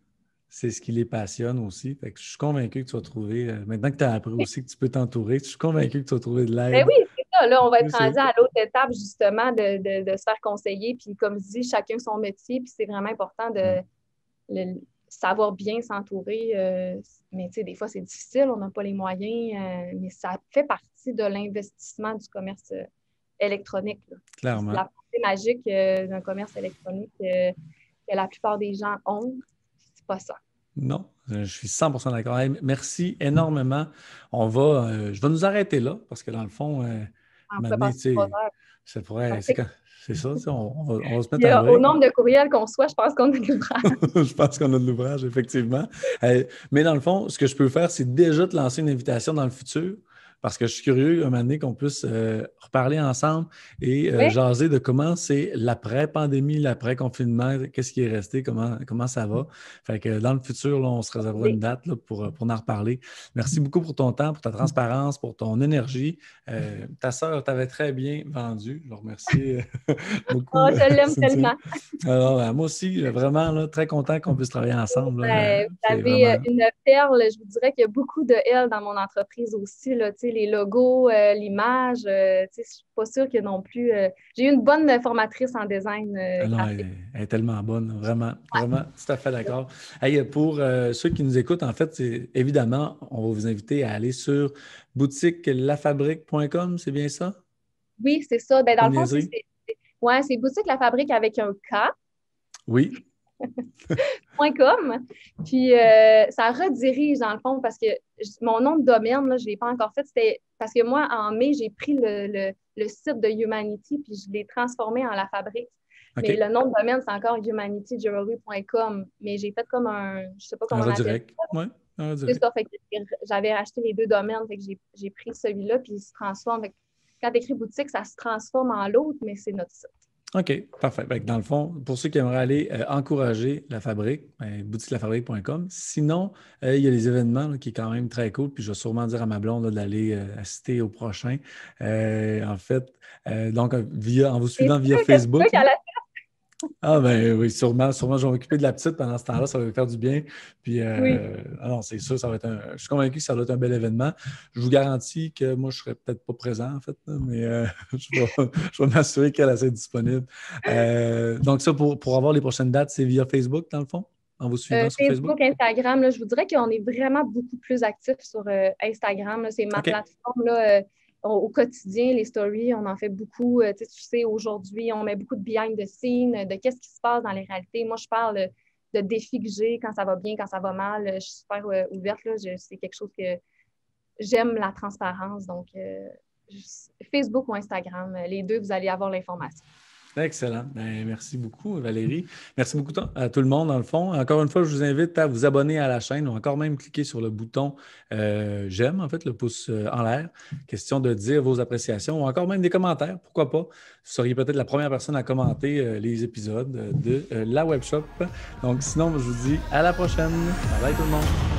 S1: c'est ce qui les passionne aussi. Fait que je suis convaincu que tu vas trouver, euh, maintenant que tu as appris aussi que tu peux t'entourer, je suis convaincu que tu vas trouver de l'aide.
S2: Ben oui, c'est ça. Là, on va être rendu à l'autre étape, justement, de, de, de, se faire conseiller. Puis, comme je dis, chacun son métier. Puis, c'est vraiment important de mm. savoir bien s'entourer. Euh, mais, tu sais, des fois, c'est difficile, on n'a pas les moyens. Euh, mais ça fait partie de l'investissement du commerce électronique.
S1: Clairement. La
S2: partie magique d'un commerce électronique que la plupart des gens ont pas ça.
S1: Non, je suis 100% d'accord. merci énormément. On va, euh, je vais nous arrêter là parce que dans le fond, euh, ça pourrait. C'est ça, on, va, on, va, se mettre
S2: à Au nombre de courriels qu'on soit, je pense qu'on a de l'ouvrage.
S1: je pense qu'on a de l'ouvrage, effectivement. Euh, mais dans le fond, ce que je peux faire, c'est déjà te lancer une invitation dans le futur parce que je suis curieux, un moment donné, qu'on puisse euh, reparler ensemble et euh, jaser de comment c'est l'après-pandémie, l'après-confinement, qu'est-ce qui est resté, comment, comment ça va. Fait que dans le futur, on se réservera une date pour, pour en reparler. Merci beaucoup pour ton temps, pour ta transparence, pour ton énergie. Euh, ta sœur t'avait très bien vendu. Je le remercie beaucoup.
S2: Oh, je l'aime tellement.
S1: Alors, moi aussi, vraiment très content qu'on puisse travailler ensemble.
S2: vous avez une perle, je vous dirais qu'il y a beaucoup de elle dans mon entreprise aussi. Là, les logos, euh, l'image. Euh, je ne suis pas sûre que non plus. Euh, j'ai eu une bonne formatrice en design.
S1: Ah elle, est tellement bonne, vraiment, vraiment, tout à fait d'accord. pour ceux qui nous écoutent, en fait, évidemment, on va vous inviter à aller sur boutiquelafabrique.com, c'est bien ça?
S2: Oui, c'est ça. Ben, dans le fond, c'est ouais, boutique la fabrique avec un K.
S1: Oui.
S2: .com. Puis euh, ça redirige dans le fond parce que mon nom de domaine, je ne l'ai pas encore fait. C'était parce que moi, en mai, j'ai pris le, site de Humanity puis je l'ai transformé en la fabrique. Mais le nom de domaine, c'est encore humanityjewelry.com. Mais j'ai fait comme un. Je ne sais pas comment on appelle C'est ça. j'avais acheté les deux domaines. Fait que j'ai pris celui-là, puis il se transforme. quand tu écris boutique, ça se transforme en l'autre, mais c'est notre site.
S1: OK, parfait. dans le fond, pour ceux qui aimeraient aller euh, encourager la fabrique, ben, boutique-lafabrique.com. Sinon, euh, il y a les événements qui est quand même très cool. Puis je vais sûrement dire à ma blonde d'aller euh, assister au prochain. en fait, donc via, en vous suivant via Facebook. Ah ben oui, sûrement, sûrement, je vais m'occuper de la petite pendant ce temps-là, ça va faire du bien. Puis euh, ah c'est sûr, ça va être un. Je suis convaincu que ça va être un bel événement. Je vous garantis que moi, je ne serai peut-être pas présent, en fait, mais euh, je vais, m'assurer qu'elle est disponible. Euh, donc, ça, pour, pour avoir les prochaines dates, c'est via Facebook, dans le fond? En vous suivant sur Facebook?
S2: Instagram, je vous dirais qu'on est vraiment beaucoup plus actifs sur Instagram. C'est ma plateforme. Là, au quotidien, les stories, on en fait beaucoup. Euh, tu sais, aujourd'hui, on met beaucoup de behind the scenes, de qu'est-ce qui se passe dans les réalités. Moi, je parle de défis que j'ai quand ça va bien, quand ça va mal. Je suis super euh, ouverte. C'est quelque chose que j'aime la transparence. Donc, euh, Facebook ou Instagram, les deux, vous allez avoir l'information.
S1: Excellent. Ben, merci beaucoup, Valérie. Merci beaucoup à tout le monde, dans le fond. Encore une fois, je vous invite à vous abonner à la chaîne ou encore même cliquer sur le bouton euh, j'aime, en fait, le pouce euh, en l'air. Question de dire vos appréciations ou encore même des commentaires. Pourquoi pas? Vous seriez peut-être la première personne à commenter euh, les épisodes de la webshop. Donc, sinon, je vous dis à la prochaine. Bye bye tout le monde.